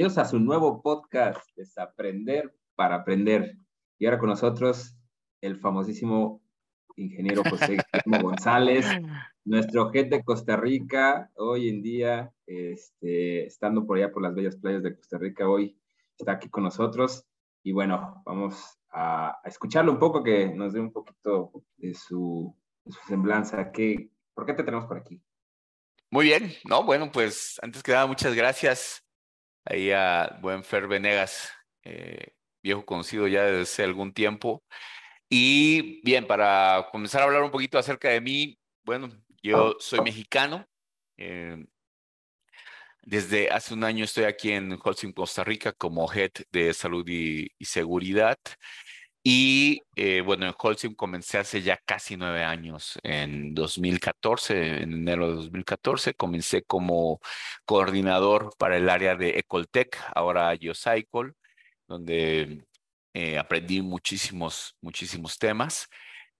Bienvenidos a su nuevo podcast, Desaprender para Aprender. Y ahora con nosotros el famosísimo ingeniero José González, nuestro jefe de Costa Rica, hoy en día, este, estando por allá por las bellas playas de Costa Rica, hoy está aquí con nosotros. Y bueno, vamos a, escucharlo un poco, que nos dé un poquito de su, de su semblanza. ¿Qué, ¿Por qué te tenemos por aquí? Muy bien, no, bueno, pues antes que nada, muchas gracias ahí a buen Fer Venegas, eh, viejo conocido ya desde hace algún tiempo. Y bien, para comenzar a hablar un poquito acerca de mí, bueno, yo soy mexicano. Eh, desde hace un año estoy aquí en Holcim, Costa Rica, como Head de Salud y, Seguridad. Y eh, bueno, en Holcim comencé hace ya casi nueve años, en 2014, en enero de 2014, comencé como coordinador para el área de Ecoltech, ahora GeoCycle, donde eh, aprendí muchísimos, muchísimos temas.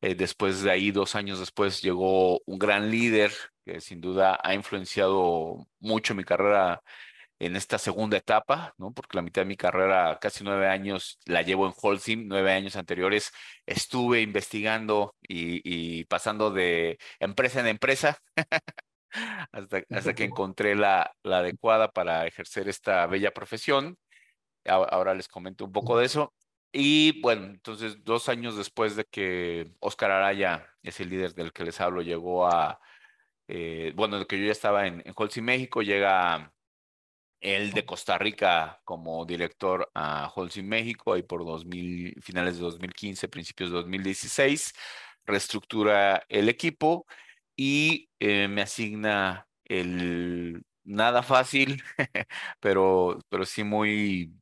Eh, después de ahí, dos años después, llegó un gran líder que sin duda ha influenciado mucho mi carrera en esta segunda etapa, ¿no? Porque la mitad de mi carrera, casi nueve años, la llevo en Holcim, nueve años anteriores estuve investigando y, pasando de empresa en empresa hasta, hasta que encontré la, la adecuada para ejercer esta bella profesión. Ahora les comento un poco de eso. Y bueno, entonces dos años después de que Oscar Araya, ese líder del que les hablo, llegó a, eh, bueno, de que yo ya estaba en, en Holcim México, llega él de Costa Rica como director a Holcim México, ahí por 2000, finales de 2015, principios de 2016, reestructura el equipo y eh, me asigna el nada fácil, pero, pero sí muy,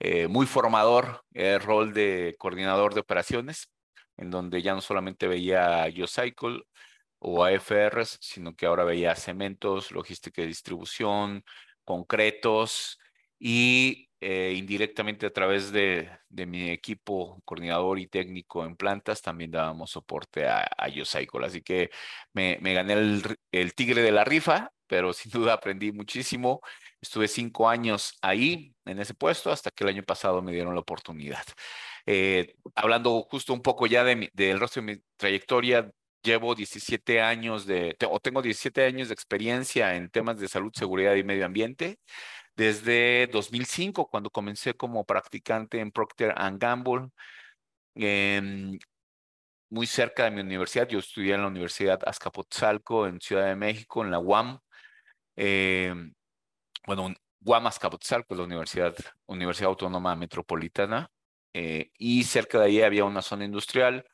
eh, muy formador el rol de coordinador de operaciones, en donde ya no solamente veía GeoCycle o AFRs, sino que ahora veía cementos, logística de distribución, concretos y eh, indirectamente a través de, mi equipo coordinador y técnico en plantas también dábamos soporte a, a Así que me, gané el, tigre de la rifa, pero sin duda aprendí muchísimo. Estuve cinco años ahí en ese puesto hasta que el año pasado me dieron la oportunidad. Eh, hablando justo un poco ya de del resto de mi trayectoria, llevo 17 años de, o tengo 17 años de experiencia en temas de salud, seguridad y medio ambiente. Desde 2005, cuando comencé como practicante en Procter Gamble, muy cerca de mi universidad. Yo estudié en la Universidad Azcapotzalco en Ciudad de México, en la UAM. Em, bueno, UAM Azcapotzalco es la Universidad, Universidad Autónoma Metropolitana. Eh, y cerca de ahí había una zona industrial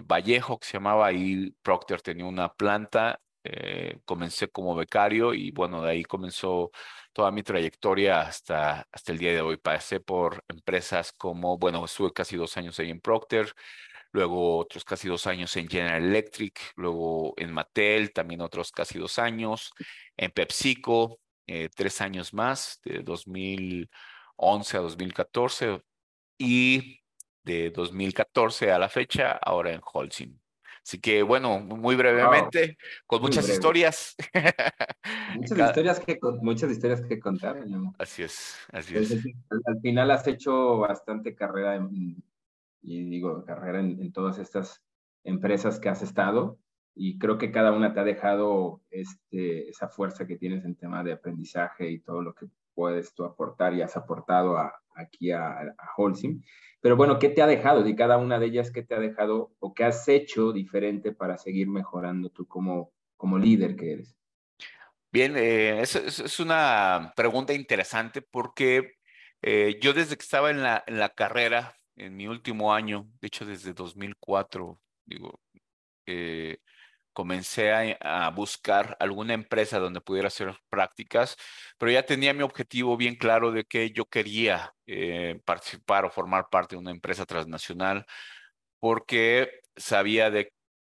Vallejo, que se llamaba, ahí Procter tenía una planta, eh, comencé como becario y bueno, de ahí comenzó toda mi trayectoria hasta, hasta el día de hoy. Pasé por empresas como, bueno, estuve casi dos años ahí en Procter, luego otros casi dos años en General Electric, luego en Mattel, también otros casi dos años, en PepsiCo, eh, tres años más, de 2011 a 2014, y de 2014 a la fecha, ahora en Holcim. Así que bueno, muy brevemente, con muchas historias. Muchas historias, que, muchas historias que contar. Así es, así es. al, final has hecho bastante carrera, y digo, carrera en, todas estas empresas que has estado, y creo que cada una te ha dejado este, esa fuerza que tienes en tema de aprendizaje y todo lo que puedes tú aportar y has aportado aquí a, a Holcim. Pero bueno, ¿qué te ha dejado? De cada una de ellas, ¿qué te ha dejado o qué has hecho diferente para seguir mejorando tú como, como líder que eres? Bien, eh, es, una pregunta interesante porque eh, yo desde que estaba en la, en la carrera, en mi último año, de hecho desde 2004, digo, eh, comencé a, buscar alguna empresa donde pudiera hacer prácticas, pero ya tenía mi objetivo bien claro de que yo quería eh, participar o formar parte de una empresa transnacional porque sabía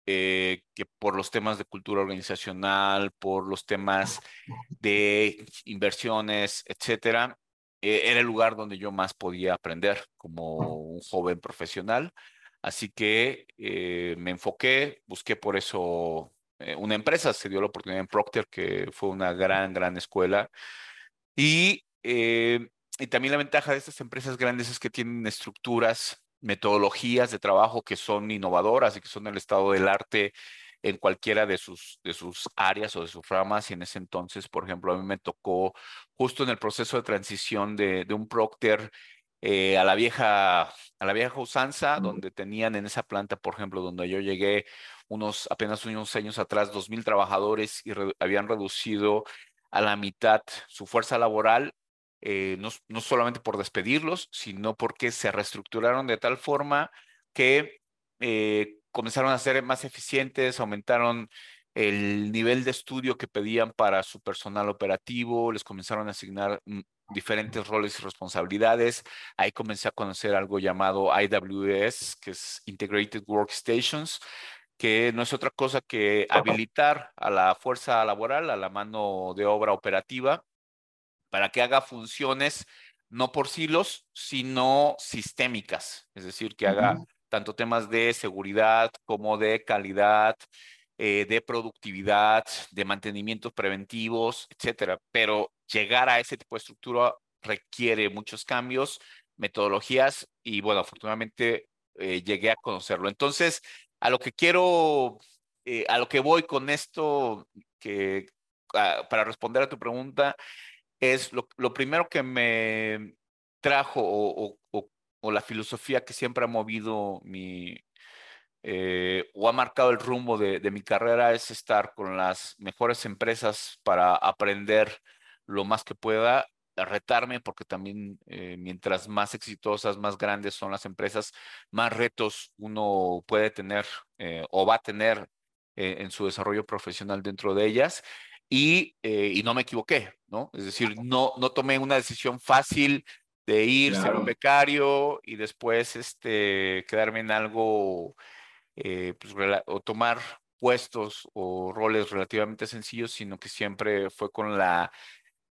eh, que por los temas de cultura organizacional, por los temas de inversiones, etcétera, eh, era el lugar donde yo más podía aprender como un joven profesional. Así que eh, me enfoqué, busqué por eso eh, una empresa, se dio la oportunidad en Procter, que fue una gran, gran escuela. Y eh, y también la ventaja de estas empresas grandes es que tienen estructuras, metodologías de trabajo que son innovadoras y que son el estado del arte en cualquiera de sus, de sus áreas o de sus ramas. Y en ese entonces, por ejemplo, a mí me tocó justo en el proceso de transición de, de un Procter eh, a la vieja a la vieja usanza, donde tenían en esa planta, por ejemplo, donde yo llegué unos apenas unos años atrás, dos mil trabajadores y habían reducido a la mitad su fuerza laboral, eh, no, no, solamente por despedirlos, sino porque se reestructuraron de tal forma que eh, comenzaron a ser más eficientes, aumentaron el nivel de estudio que pedían para su personal operativo, les comenzaron a asignar mm, diferentes roles y responsabilidades. Ahí comencé a conocer algo llamado IWS, que es Integrated Workstations, que no es otra cosa que habilitar a la fuerza laboral, a la mano de obra operativa, para que haga funciones no por silos, sino sistémicas, es decir, que haga tanto temas de seguridad como de calidad, eh, de productividad, de mantenimientos preventivos, etcétera. Pero llegar a ese tipo de estructura requiere muchos cambios, metodologías y bueno, afortunadamente eh, llegué a conocerlo. Entonces, a lo que quiero, eh, a lo que voy con esto, ah, para responder a tu pregunta, es lo, primero que me trajo o, la filosofía que siempre ha movido mi, eh, o ha marcado el rumbo de, mi carrera es estar con las mejores empresas para aprender lo más que pueda, retarme, porque también eh, mientras más exitosas, más grandes son las empresas, más retos uno puede tener eh, o va a tener eh, en su desarrollo profesional dentro de ellas. Y, y, no me equivoqué, ¿no? Es decir, no, no tomé una decisión fácil de ir, ser un becario y después este, quedarme en algo, pues, o tomar puestos o roles relativamente sencillos, sino que siempre fue con la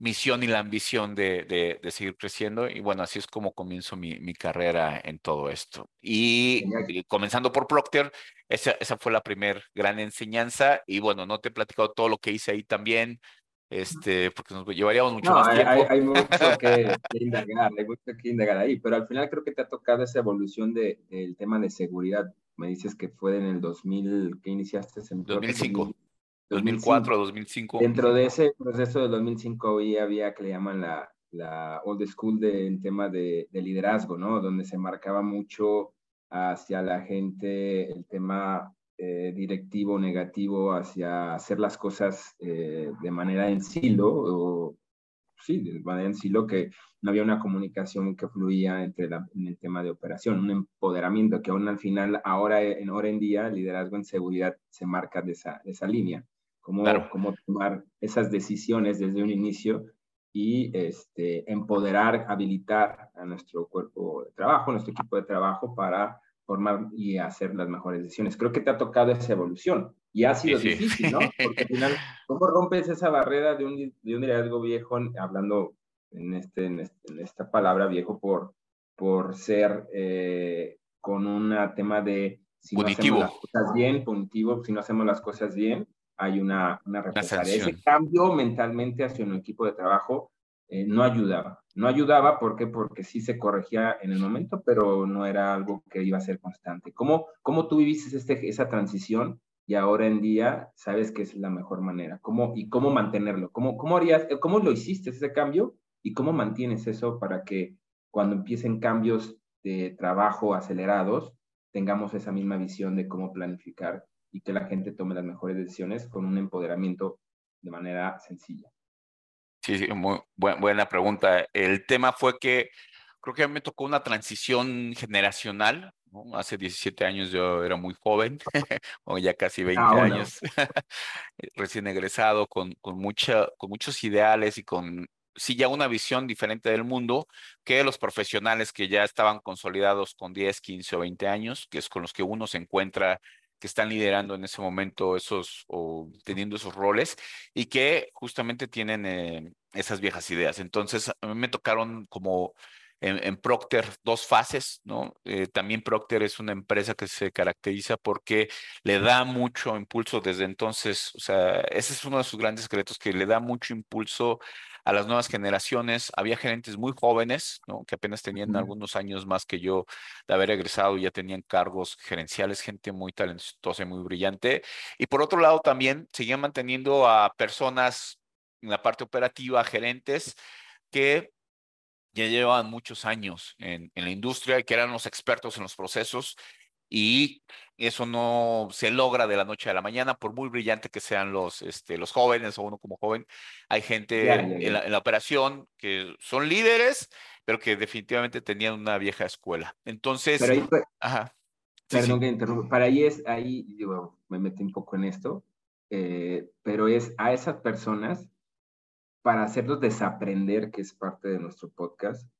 misión y la ambición de, de, seguir creciendo. Y bueno, así es como comienzo mi, mi carrera en todo esto. Y, comenzando por Procter, esa, esa fue la primera gran enseñanza. Y bueno, no te he platicado todo lo que hice ahí también, este, porque nos llevaríamos mucho más tiempo. Hay, hay mucho que, indagar, hay mucho que indagar ahí, pero al final creo que te ha tocado esa evolución de, del tema de seguridad. Me dices que fue en el 2000, que iniciaste en 2005. 2004, 2005. Dentro de ese proceso de 2005 hoy había que le llaman la, la old school de, en tema de, de, liderazgo, ¿no? Donde se marcaba mucho hacia la gente el tema eh, directivo negativo, hacia hacer las cosas eh, de manera en silo, o sí, de manera en silo, que no había una comunicación que fluía entre en el tema de operación, un empoderamiento que aún al final, ahora en, ahora en día, el liderazgo en seguridad se marca de esa, de esa línea cómo, tomar esas decisiones desde un inicio y este, empoderar, habilitar a nuestro cuerpo de trabajo, nuestro equipo de trabajo para formar y hacer las mejores decisiones. Creo que te ha tocado esa evolución y ha sido difícil, ¿no? Porque al final, ¿cómo rompes esa barrera de un, de un liderazgo viejo, hablando en, este, en, este, esta palabra viejo por, por ser eh, con un tema de si no hacemos las cosas bien, punitivo, si no hacemos las cosas bien, hay una, una Ese cambio mentalmente hacia un equipo de trabajo eh, no ayudaba. No ayudaba ¿por porque sí se corregía en el momento, pero no era algo que iba a ser constante. ¿Cómo, cómo tú viviste este, esa transición y ahora en día sabes que es la mejor manera? ¿Cómo, ¿Y cómo mantenerlo? ¿Cómo, cómo, harías, ¿Cómo lo hiciste ese cambio y cómo mantienes eso para que cuando empiecen cambios de trabajo acelerados tengamos esa misma visión de cómo planificar y que la gente tome las mejores decisiones con un empoderamiento de manera sencilla. Sí, sí muy buena pregunta. El tema fue que creo que a mí me tocó una transición generacional. Hace 17 años yo era muy joven, o ya casi 20 ah, años, recién egresado, con, con, mucha, con muchos ideales y con, sí, ya una visión diferente del mundo que los profesionales que ya estaban consolidados con 10, 15 o 20 años, que es con los que uno se encuentra que están liderando en ese momento esos o teniendo esos roles y que justamente tienen eh, esas viejas ideas. Entonces, a mí me tocaron como en, Procter dos fases, ¿no? Eh, también Procter es una empresa que se caracteriza porque le da mucho impulso desde entonces, o sea, ese es uno de sus grandes secretos, que le da mucho impulso a las nuevas generaciones. Había gerentes muy jóvenes, ¿no? Que apenas tenían algunos años más que yo de haber egresado y ya tenían cargos gerenciales, gente muy talentosa y muy brillante. Y por otro lado, también seguían manteniendo a personas en la parte operativa, gerentes, que ya llevaban muchos años en, en la industria y que eran los expertos en los procesos y eso no se logra de la noche a la mañana, por muy brillante que sean los, este, los jóvenes o uno como joven. Hay gente En, la, operación que son líderes, pero que definitivamente tenían una vieja escuela. Entonces, pero ahí, ajá. Perdón que interrumpa, para ahí es, ahí digo, me metí un poco en esto, eh, pero es a esas personas, para hacerlos desaprender, que es parte de nuestro podcast,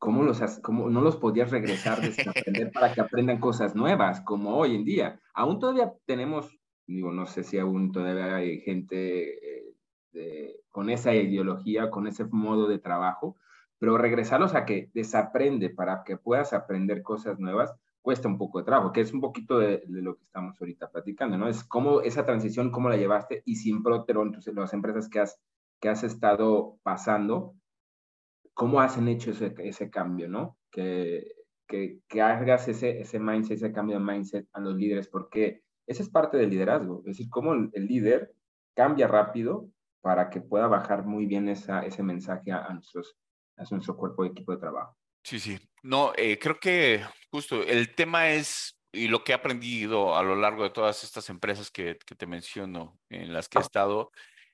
¿cómo, los, cómo no los podías regresar desaprender para que aprendan cosas nuevas, como hoy en día? Aún todavía tenemos, digo, no sé si aún todavía hay gente eh, con esa ideología, con ese modo de trabajo, pero regresarlos a que desaprende para que puedas aprender cosas nuevas cuesta un poco de trabajo, que es un poquito de, lo que estamos ahorita platicando, ¿no? Es cómo esa transición, cómo la llevaste y sin Protero, entonces las empresas que has, que has estado pasando, cómo hacen hecho ese, ese cambio, ¿no? Que, que, que, hagas ese, ese mindset, ese cambio de mindset a los líderes, porque esa es parte del liderazgo, es decir, cómo el, líder cambia rápido para que pueda bajar muy bien esa, ese mensaje a, nuestros, a nuestro cuerpo de equipo de trabajo. Sí, sí. No, eh, creo que justo el tema es, y lo que he aprendido a lo largo de todas estas empresas que, que te menciono, en las que he estado,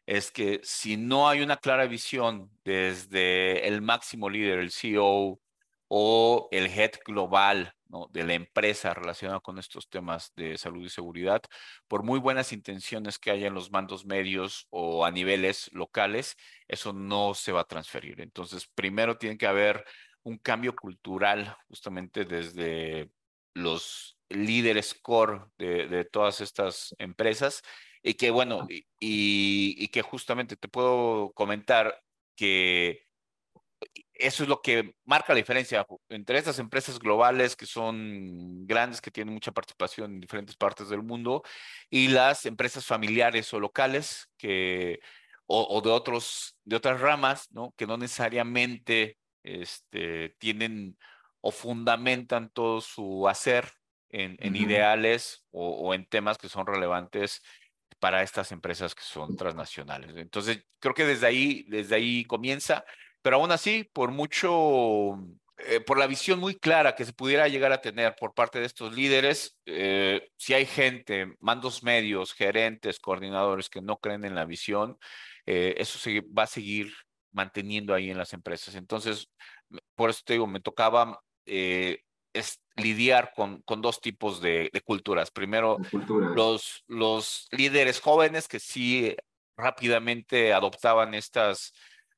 es que si no hay una clara visión desde el máximo líder, el CEO o el head global de la empresa relacionado con estos temas de salud y seguridad, por muy buenas intenciones que haya en los mandos medios o a niveles locales, eso no se va a transferir. Entonces, primero tiene que haber un cambio cultural justamente desde los líderes core de todas estas empresas y que bueno, y, y, que justamente te puedo comentar que eso es lo que marca la diferencia entre estas empresas globales que son grandes, que tienen mucha participación en diferentes partes del mundo, y las empresas familiares o locales que, o, de, otros, de otras ramas, ¿no? que no necesariamente este, tienen o fundamentan todo su hacer en, en ideales o, o, en temas que son relevantes para estas empresas que son transnacionales. Entonces, creo que desde ahí, desde ahí comienza, pero aún así, por mucho, eh, por la visión muy clara que se pudiera llegar a tener por parte de estos líderes, eh, si hay gente, mandos medios, gerentes, coordinadores que no creen en la visión, eh, eso se va a seguir manteniendo ahí en las empresas. Entonces, por eso te digo, me tocaba es lidiar con, con dos tipos de, culturas. Primero, Los, los líderes jóvenes que sí rápidamente adoptaban estas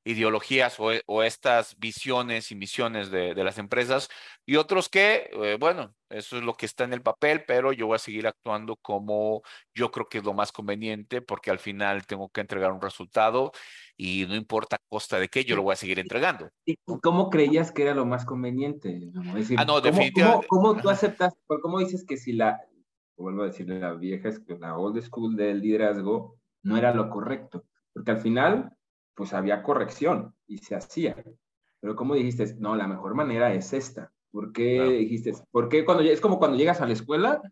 ideologías o, estas visiones y misiones de, las empresas y otros que, eh, bueno, eso es lo que está en el papel, pero yo voy a seguir actuando como yo creo que es lo más conveniente porque al final tengo que entregar un resultado y no importa a costa de qué, yo lo voy a seguir entregando. ¿Y cómo creías que era lo más conveniente? ah, no, definitivamente. ¿cómo, tú aceptas, cómo dices que si la, vuelvo a decirle, la vieja, la old school del liderazgo no era lo correcto? Porque al final, pues había corrección y se hacía. Pero como dijiste, no, la mejor manera es esta. ¿Por qué dijiste? Porque cuando es como cuando llegas a la escuela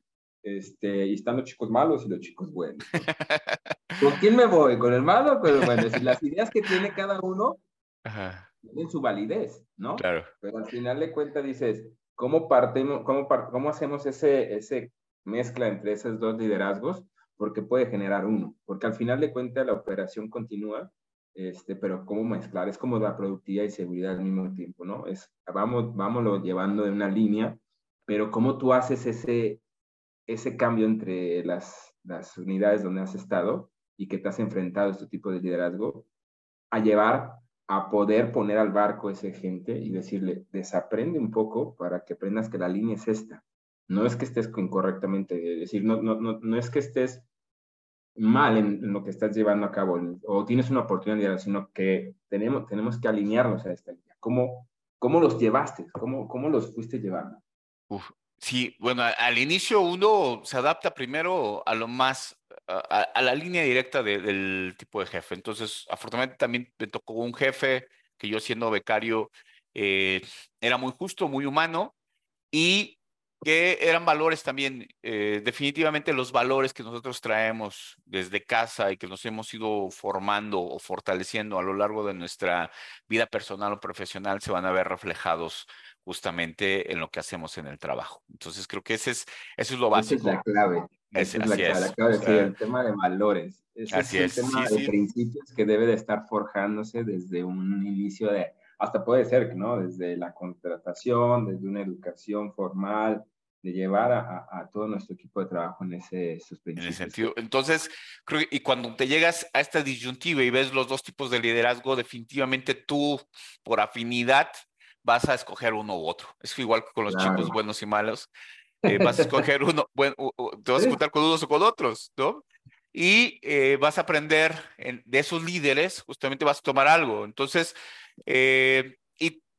este, y están los chicos malos y los chicos buenos. ¿Con quién me voy? ¿Con el malo? Pero bueno, si las ideas que tiene cada uno tienen su validez, ¿no? Claro. Pero al final de cuentas dices, ¿cómo, partimos, cómo, cómo hacemos ese, ese mezcla entre esos dos liderazgos? Porque puede generar uno. Porque al final de cuentas la operación continúa, este, pero cómo mezclar, es como la productividad y seguridad al mismo tiempo, ¿no? Es, vamos, vámonos llevando en una línea, pero cómo tú haces ese, ese cambio entre las, las unidades donde has estado y que te has enfrentado a este tipo de liderazgo, a llevar a poder poner al barco ese gente y decirle, desaprende un poco para que aprendas que la línea es esta. No es que estés incorrectamente, es decir, no, no, no, no es que estés mal en, lo que estás llevando a cabo o tienes una oportunidad, sino que tenemos, tenemos que alinearnos a esta línea. ¿Cómo, cómo los llevaste? ¿Cómo, ¿Cómo los fuiste llevando? Sí, bueno, al inicio uno se adapta primero a lo más a, la línea directa del tipo de jefe. Entonces, afortunadamente también me tocó un jefe que yo siendo becario eh, era muy justo, muy humano y que eran valores también, eh, definitivamente los valores que nosotros traemos desde casa y que nos hemos ido formando o fortaleciendo a lo largo de nuestra vida personal o profesional se van a ver reflejados justamente en lo que hacemos en el trabajo. Entonces creo que ese es, eso es lo básico. Esa es la clave. Esa es, la, clave. Sí, el tema de valores. Ese así es, el tema de principios que debe de estar forjándose desde un inicio de, hasta puede ser, ¿no? Desde la contratación, desde una educación formal, de llevar a, a, todo nuestro equipo de trabajo en ese En ese sentido. Entonces, creo que, y cuando te llegas a esta disyuntiva y ves los dos tipos de liderazgo, definitivamente tú, por afinidad, vas a escoger uno u otro. Es igual que con los chicos buenos y malos. Eh, vas a escoger uno, bueno, te vas a juntar con unos o con otros, ¿no? Y eh, vas a aprender de esos líderes, justamente vas a tomar algo. Entonces, eh,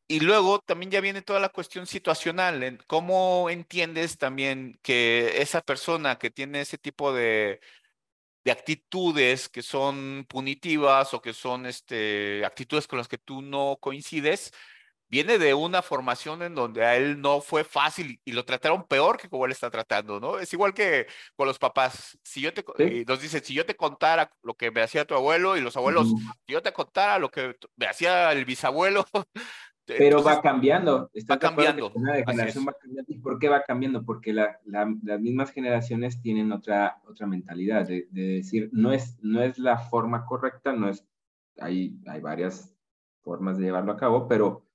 y, luego también ya viene toda la cuestión situacional, en cómo entiendes también que esa persona que tiene ese tipo de, de actitudes que son punitivas o que son este, actitudes con las que tú no coincides, viene de una formación en donde a él no fue fácil y lo trataron peor que como él está tratando, ¿no? Es igual que con los papás. Si yo te, nos dice, si yo te contara lo que me hacía tu abuelo y los abuelos, si yo te contara lo que me hacía el bisabuelo. Pero va cambiando. Va cambiando. Una generación va cambiando. ¿Y por qué va cambiando? Porque la, las mismas generaciones tienen otra, otra mentalidad de, de, decir, no es, no es la forma correcta, no es, hay, hay varias formas de llevarlo a cabo, pero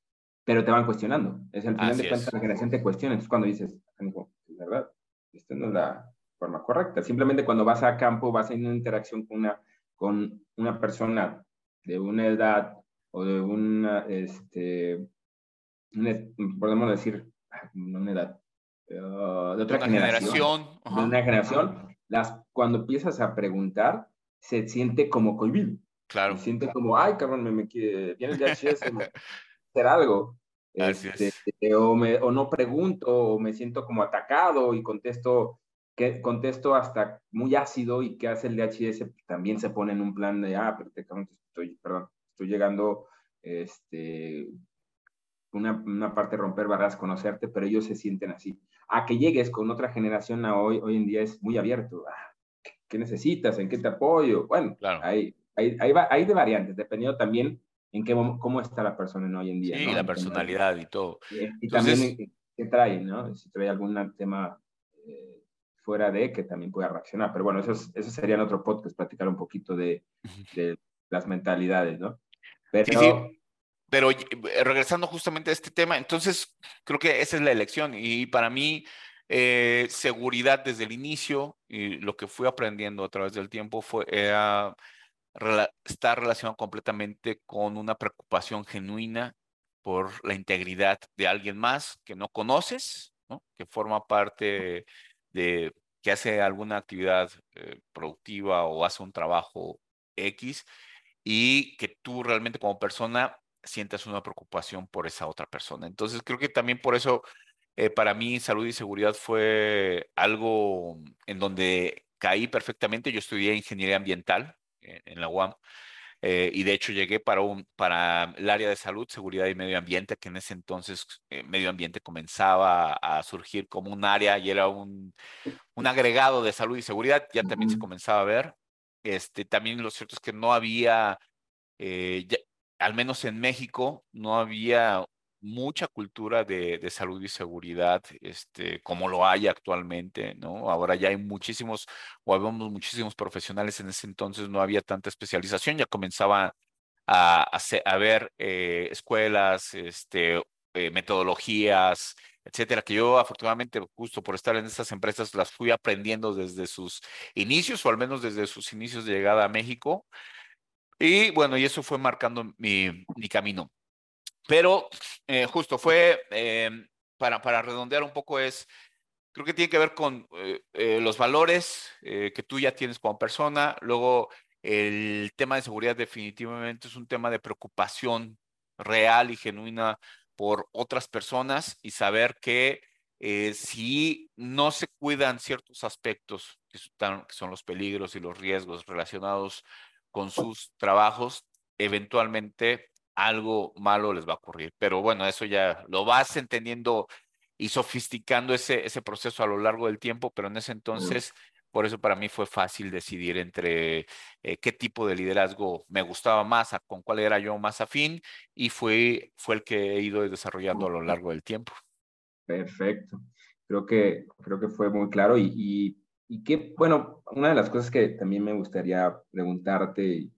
pero te van cuestionando. Es el final de cuentas la generación te cuestiona. Entonces cuando dices, es verdad, esta no es la forma correcta. Simplemente cuando vas a campo, vas en una interacción con una, con una persona de una edad o de una, este, podemos decir, una edad, eh, de otra generación, de una generación, las, cuando empiezas a preguntar, se siente como cohibido. Claro. Se siente como, ay, cabrón, me, me vienes de hacer algo. Este, o, me, o, no pregunto, o me siento como atacado y contesto, que, contesto hasta muy ácido y que hace el DHS, también se pone en un plan de, ah, pero estoy, perdón, estoy llegando, este, una, una parte romper barreras, conocerte, pero ellos se sienten así. A que llegues con otra generación a hoy, hoy en día es muy abierto. Ah, ¿Qué necesitas? ¿En qué te apoyo? Bueno, claro. hay, hay, hay, hay de variantes, dependiendo también en qué, cómo está la persona en hoy en día. Sí, la personalidad y todo. Y, también qué trae, ¿no? Si trae algún tema eh, fuera de que también pueda reaccionar. Pero bueno, eso, eso sería en otro podcast, platicar un poquito de, de las mentalidades, ¿no? Pero, sí, sí. Pero eh, regresando justamente a este tema, entonces creo que esa es la elección y para mí eh, seguridad desde el inicio y lo que fui aprendiendo a través del tiempo fue era está relacionado completamente con una preocupación genuina por la integridad de alguien más que no conoces, que forma parte de, que hace alguna actividad eh, productiva o hace un trabajo X y que tú realmente como persona sientas una preocupación por esa otra persona. Entonces creo que también por eso eh, para mí salud y seguridad fue algo en donde caí perfectamente. Yo estudié ingeniería ambiental en la UAM. Eh, y de hecho llegué para, un, para el área de salud, seguridad y medio ambiente, que en ese entonces eh, medio ambiente comenzaba a, surgir como un área y era un, un agregado de salud y seguridad, ya también se comenzaba a ver. Este, también lo cierto es que no había, eh, al menos en México, no había mucha cultura de, de, salud y seguridad, este, como lo hay actualmente, ¿no? Ahora ya hay muchísimos, o habíamos muchísimos profesionales, en ese entonces no había tanta especialización, ya comenzaba a, a, a ver eh, escuelas, este, eh, metodologías, etcétera, que yo afortunadamente, justo por estar en estas empresas, las fui aprendiendo desde sus inicios, o al menos desde sus inicios de llegada a México. Y bueno, y eso fue marcando mi, mi camino. Pero eh, justo fue, eh, para, para redondear un poco, es, creo que tiene que ver con eh, los valores que tú ya tienes como persona. Luego, el tema de seguridad definitivamente es un tema de preocupación real y genuina por otras personas y saber que si no se cuidan ciertos aspectos que son los peligros y los riesgos relacionados con sus trabajos, eventualmente algo malo les va a ocurrir. Pero bueno, eso ya lo vas entendiendo y sofisticando ese, ese proceso a lo largo del tiempo, pero en ese entonces, por eso para mí fue fácil decidir entre eh, qué tipo de liderazgo me gustaba más, con cuál era yo más afín, y fue, fue el que he ido desarrollando a lo largo del tiempo. Perfecto. Creo que, creo que fue muy claro y, y, y que, bueno, una de las cosas que también me gustaría preguntarte,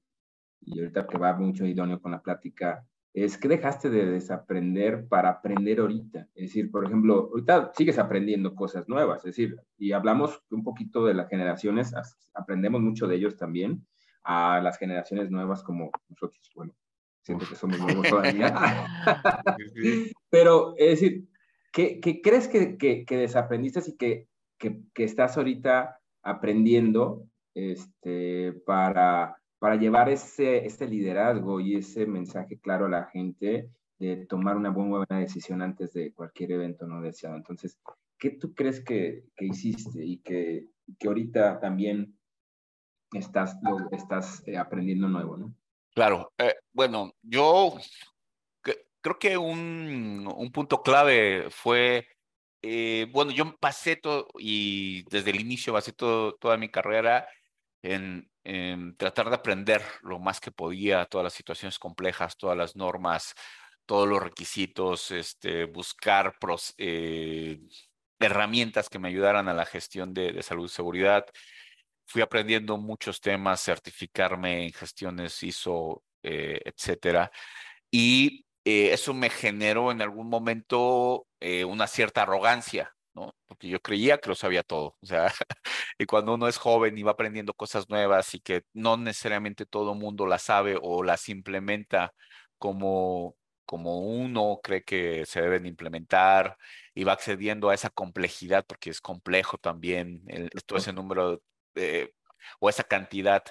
y ahorita que va mucho idóneo con la plática, es que dejaste de desaprender para aprender ahorita. Es decir, por ejemplo, ahorita sigues aprendiendo cosas nuevas, es decir, y hablamos un poquito de las generaciones, aprendemos mucho de ellos también, a las generaciones nuevas como nosotros, bueno, siento que somos nuevos todavía. Pero, es decir, ¿qué, qué crees que, que, que, desaprendiste y que, que, que estás ahorita aprendiendo este, para para llevar ese, ese liderazgo y ese mensaje claro a la gente de tomar una buena, decisión antes de cualquier evento no deseado. Entonces, ¿qué tú crees que, que hiciste y que, que, ahorita también estás, estás eh, aprendiendo nuevo, ¿no? Claro, eh, bueno, yo creo que un, un punto clave fue, eh, bueno, yo pasé todo y desde el inicio pasé todo, toda mi carrera en, tratar de aprender lo más que podía todas las situaciones complejas, todas las normas, todos los requisitos, este, buscar eh, herramientas que me ayudaran a la gestión de, salud y seguridad. Fui aprendiendo muchos temas, certificarme en gestiones ISO, eh, etcétera. Y eh, eso me generó en algún momento una cierta arrogancia, ¿no? Porque yo creía que lo sabía todo. O sea, y cuando uno es joven y va aprendiendo cosas nuevas y que no necesariamente todo mundo las sabe o las implementa como, como uno cree que se deben implementar y va accediendo a esa complejidad, porque es complejo también el, todo ese número o esa cantidad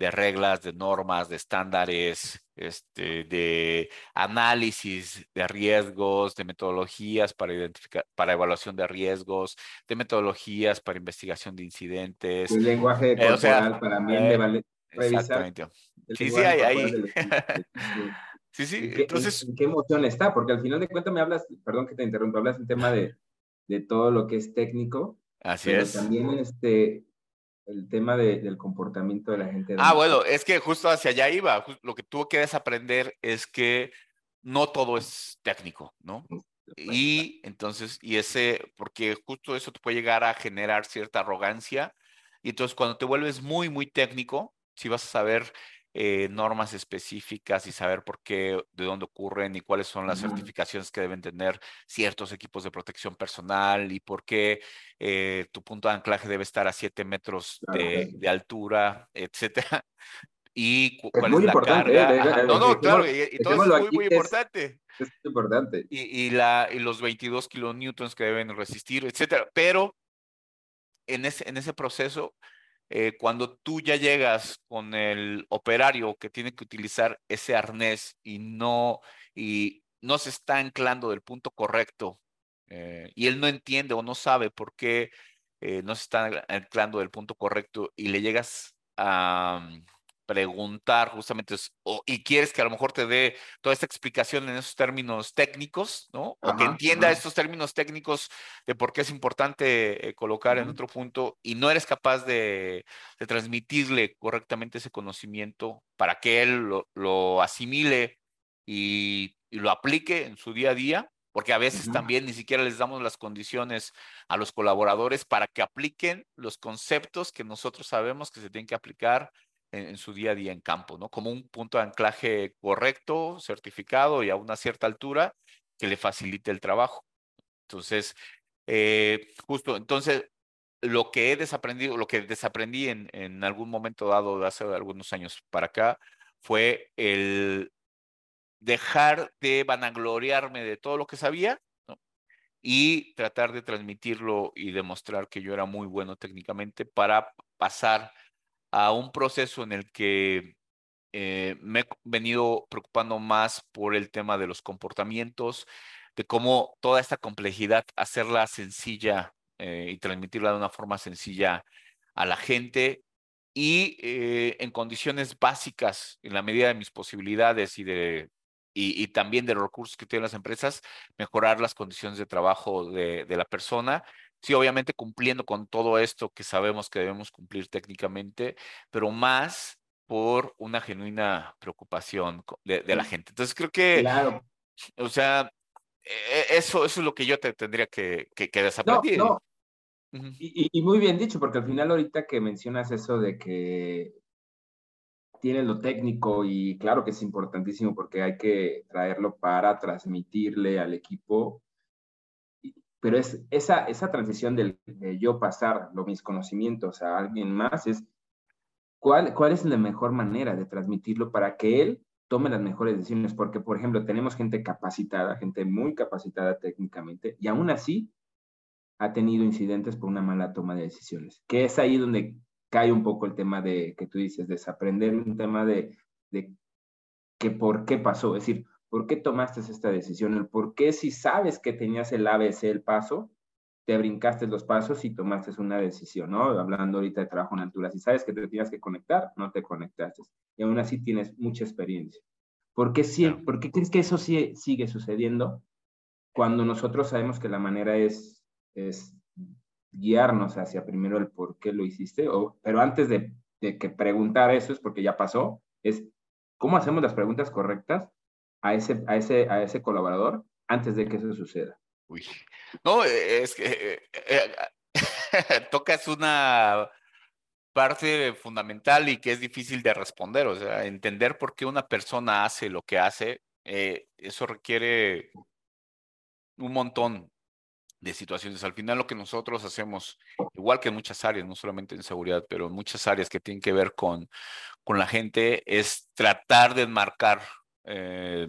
de reglas, de normas, de estándares, este, de análisis de riesgos, de metodologías para identificar, para evaluación de riesgos, de metodologías para investigación de incidentes. El lenguaje eh, corporal para mí eh, vale Exactamente. Sí, sí, hay ahí. sí, sí. Entonces, ¿en qué emoción está? Porque al final de cuentas me hablas, perdón que te interrumpa, hablas en tema de, de todo lo que es técnico. Así pero es. También este, el tema del comportamiento de la gente. Ah, bueno, es que justo hacia allá iba. Lo que tuvo que desaprender es que no todo es técnico, ¿no? Y entonces, y ese, porque justo eso te puede llegar a generar cierta arrogancia. Y entonces cuando te vuelves muy, muy técnico, si vas a saber eh, normas específicas y saber por qué, de dónde ocurren y cuáles son las certificaciones que deben tener ciertos equipos de protección personal y por qué eh, tu punto de anclaje debe estar a 7 metros de, altura, etcétera. Y cuál es, la carga. no, no, claro, y, todo es muy, muy importante. Es importante. Y, y, la, y los 22 kilonewtons que deben resistir, etcétera. Pero en ese, en ese proceso, eh, cuando tú ya llegas con el operario que tiene que utilizar ese arnés y no, y no se está anclando del punto correcto eh, y él no entiende o no sabe por qué eh, no se está anclando del punto correcto y le llegas a, preguntar justamente y quieres que a lo mejor te dé toda esta explicación en esos términos técnicos, ¿no? O que entienda estos términos técnicos de por qué es importante eh, colocar en otro punto y no eres capaz de, transmitirle correctamente ese conocimiento para que él lo, asimile y, lo aplique en su día a día, porque a veces también ni siquiera les damos las condiciones a los colaboradores para que apliquen los conceptos que nosotros sabemos que se tienen que aplicar en, su día a día en campo, ¿no? Como un punto de anclaje correcto, certificado y a una cierta altura que le facilite el trabajo. Entonces, eh, justo, entonces, lo que he desaprendido, lo que desaprendí en, en algún momento dado de hace algunos años para acá, fue el dejar de vanagloriarme de todo lo que sabía y tratar de transmitirlo y demostrar que yo era muy bueno técnicamente para pasar a un proceso en el que eh, me he venido preocupando más por el tema de los comportamientos, de cómo toda esta complejidad, hacerla sencilla eh, y transmitirla de una forma sencilla a la gente y eh, en condiciones básicas, en la medida de mis posibilidades y de y, también de los recursos que tienen las empresas, mejorar las condiciones de trabajo de, de, la persona. Sí, obviamente cumpliendo con todo esto que sabemos que debemos cumplir técnicamente, pero más por una genuina preocupación de, de la gente. Entonces creo que, claro. o sea, e, eso, eso es lo que yo te tendría que, que, que desaprender. No, no. y, y, muy bien dicho, porque al final ahorita que mencionas eso de que tiene lo técnico y claro que es importantísimo porque hay que traerlo para transmitirle al equipo, pero es esa, esa transición del, de yo pasar los, mis conocimientos a alguien más es cuál, cuál es la mejor manera de transmitirlo para que él tome las mejores decisiones, porque por ejemplo tenemos gente capacitada, gente muy capacitada técnicamente, y aún así ha tenido incidentes por una mala toma de decisiones, que es ahí donde cae un poco el tema de que tú dices, desaprender un tema de, de que por qué pasó, es decir, por qué tomaste esta decisión, el por qué si sabes que tenías el ABC, el paso, te brincaste los pasos y tomaste una decisión, ¿no? Hablando ahorita de trabajo en altura, si sabes que te tenías que conectar, no te conectaste. Y aún así tienes mucha experiencia. ¿Por qué, sí, ¿por qué crees que eso sigue sucediendo cuando nosotros sabemos que la manera es, es guiarnos hacia primero el por qué lo hiciste, o, pero antes de, de, que preguntar eso es porque ya pasó, es cómo hacemos las preguntas correctas a ese, a ese, a ese colaborador antes de que eso suceda. Uy, no, es que eh, eh, tocas una parte fundamental y que es difícil de responder, o sea, entender por qué una persona hace lo que hace, eh, eso requiere un montón de situaciones. Al final lo que nosotros hacemos, igual que en muchas áreas, no solamente en seguridad, pero en muchas áreas que tienen que ver con, con la gente, es tratar de enmarcar eh,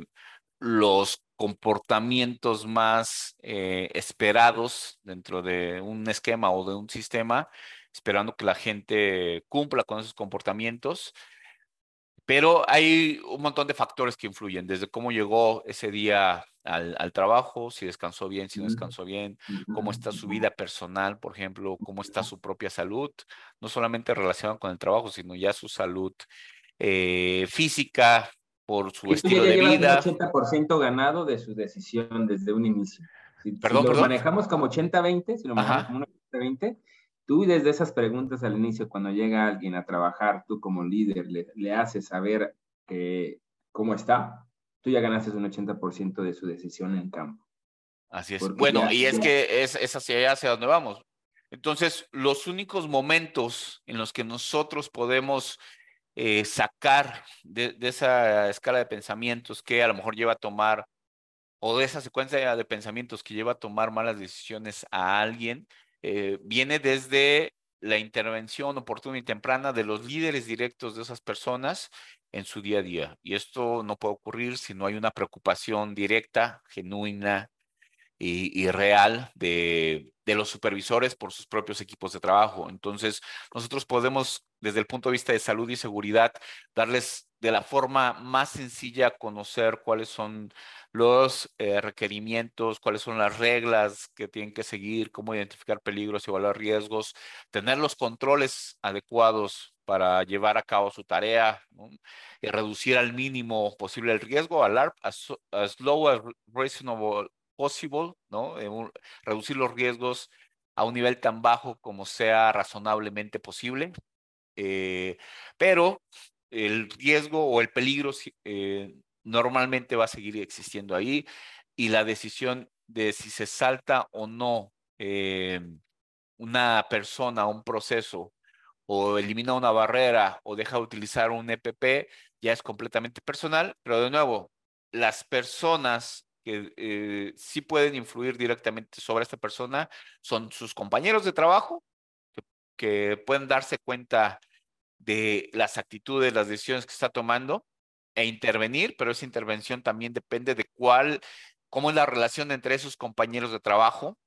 los comportamientos más eh, esperados dentro de un esquema o de un sistema, esperando que la gente cumpla con esos comportamientos. Pero hay un montón de factores que influyen, desde cómo llegó ese día al, al, trabajo, si descansó bien, si no descansó bien, cómo está su vida personal, por ejemplo, cómo está su propia salud, no solamente relacionado con el trabajo, sino ya su salud eh, física, por su estilo de vida. Un 80% ganado de su decisión desde un inicio. Si, perdón, lo manejamos como 80-20, si lo manejamos como 80-20, tú desde esas preguntas al inicio, cuando llega alguien a trabajar, tú como líder le, le haces saber que, cómo está, tú ya ganaste un 80% de su decisión en campo. Así es. bueno, y es que es, es hacia allá, hacia donde vamos. Entonces, los únicos momentos en los que nosotros podemos eh, sacar de, esa escala de pensamientos que a lo mejor lleva a tomar, o de esa secuencia de pensamientos que lleva a tomar malas decisiones a alguien, eh, viene desde la intervención oportuna y temprana de los líderes directos de esas personas en su día a día. Y esto no puede ocurrir si no hay una preocupación directa, genuina y, y real de, de, los supervisores por sus propios equipos de trabajo. Entonces, nosotros podemos, desde el punto de vista de salud y seguridad, darles de la forma más sencilla conocer cuáles son los eh, requerimientos, cuáles son las reglas que tienen que seguir, cómo identificar peligros, evaluar riesgos, tener los controles adecuados para llevar a cabo su tarea y reducir al mínimo posible el riesgo, al as, as low as reasonable possible, ¿no? Eh, reducir los riesgos a un nivel tan bajo como sea razonablemente posible. Eh, pero el riesgo o el peligro eh, normalmente va a seguir existiendo ahí y la decisión de si se salta o no una persona, un proceso, o elimina una barrera o deja de utilizar un EPP, ya es completamente personal, pero de nuevo, las personas que eh, sí pueden influir directamente sobre esta persona son sus compañeros de trabajo, que, pueden darse cuenta de las actitudes, las decisiones que está tomando e intervenir, pero esa intervención también depende de cuál, cómo es la relación entre esos compañeros de trabajo,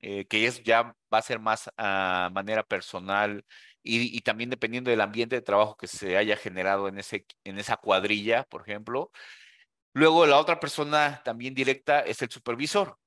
eh, que es ya va a ser más a manera personal y, y, también dependiendo del ambiente de trabajo que se haya generado en, ese, en esa cuadrilla, por ejemplo. Luego la otra persona también directa es el supervisor,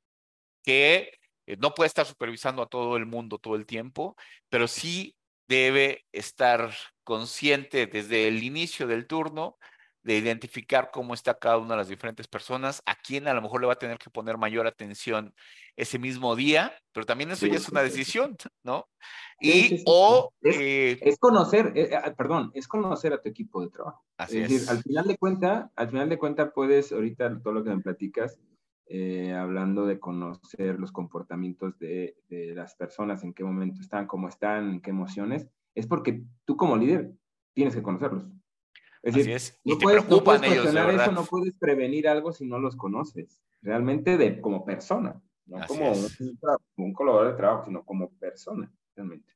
que eh, no puede estar supervisando a todo el mundo todo el tiempo, pero sí debe estar consciente desde el inicio del turno de identificar cómo está cada una de las diferentes personas, a quién a lo mejor le va a tener que poner mayor atención ese mismo día, pero también eso ya es una decisión, ¿no? Y o... Es, eh, es conocer, eh, eh, perdón, es conocer a tu equipo de trabajo. Así es decir, al final de cuenta, al final de cuenta puedes, ahorita todo lo que me platicas, hablando de conocer los comportamientos de, de, las personas, en qué momento están, cómo están, en qué emociones, es porque tú como líder tienes que conocerlos. Es decir, Y no te puedes, preocupan no ellos, eso, no puedes prevenir algo si no los conoces, realmente de, como persona, no como un, colaborador de trabajo, sino como persona, realmente.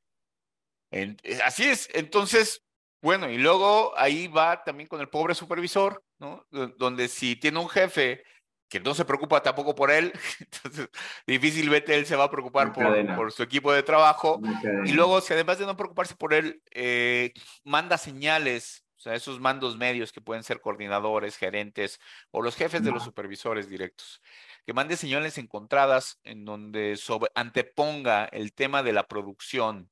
Eh, así es, entonces, bueno, y luego ahí va también con el pobre supervisor, ¿no? Donde si tiene un jefe que no se preocupa tampoco por él, entonces difícilmente él se va a preocupar por, por, su equipo de trabajo. Y luego, si además de no preocuparse por él, eh, manda señales o sea, esos mandos medios que pueden ser coordinadores, gerentes o los jefes de los supervisores directos, que mande señales encontradas en donde sobre, anteponga el tema de la producción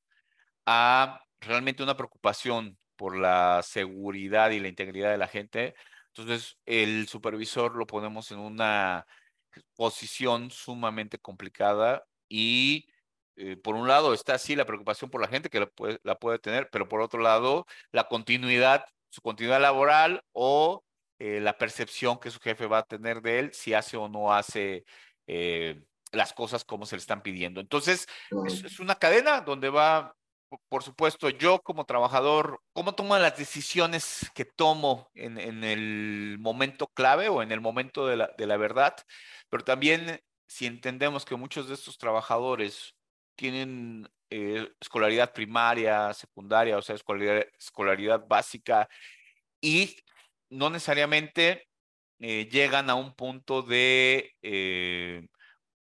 a realmente una preocupación por la seguridad y la integridad de la gente. Entonces, el supervisor lo ponemos en una posición sumamente complicada y eh, por un lado está así la preocupación por la gente que la puede, la puede, tener, pero por otro lado la continuidad su continuidad laboral o eh, la percepción que su jefe va a tener de él si hace o no hace eh, las cosas como se le están pidiendo. Entonces, es, una cadena donde va, por supuesto, yo como trabajador, cómo tomo las decisiones que tomo en, en el momento clave o en el momento de la, de la verdad, pero también si entendemos que muchos de estos trabajadores tienen eh, escolaridad primaria, secundaria, o sea, escolaridad, básica, y no necesariamente eh, llegan a un punto de eh,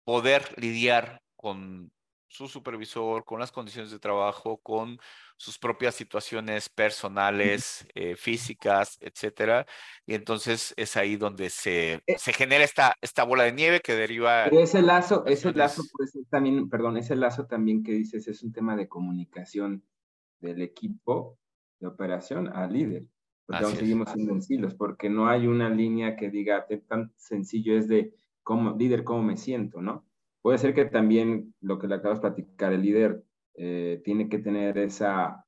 poder lidiar con su supervisor, con las condiciones de trabajo, con sus propias situaciones personales, eh, físicas, etcétera. Y entonces es ahí donde se, eh se genera esta, esta bola de nieve que deriva. ese lazo, ese lazo, pues también, perdón, ese lazo también que dices es un tema de comunicación del equipo de operación al líder. Porque aún seguimos siendo en silos, porque no hay una línea que diga tan sencillo es de cómo, líder, cómo me siento, ¿no? Puede ser que también lo que le acabas de platicar, el líder eh, tiene que tener esa,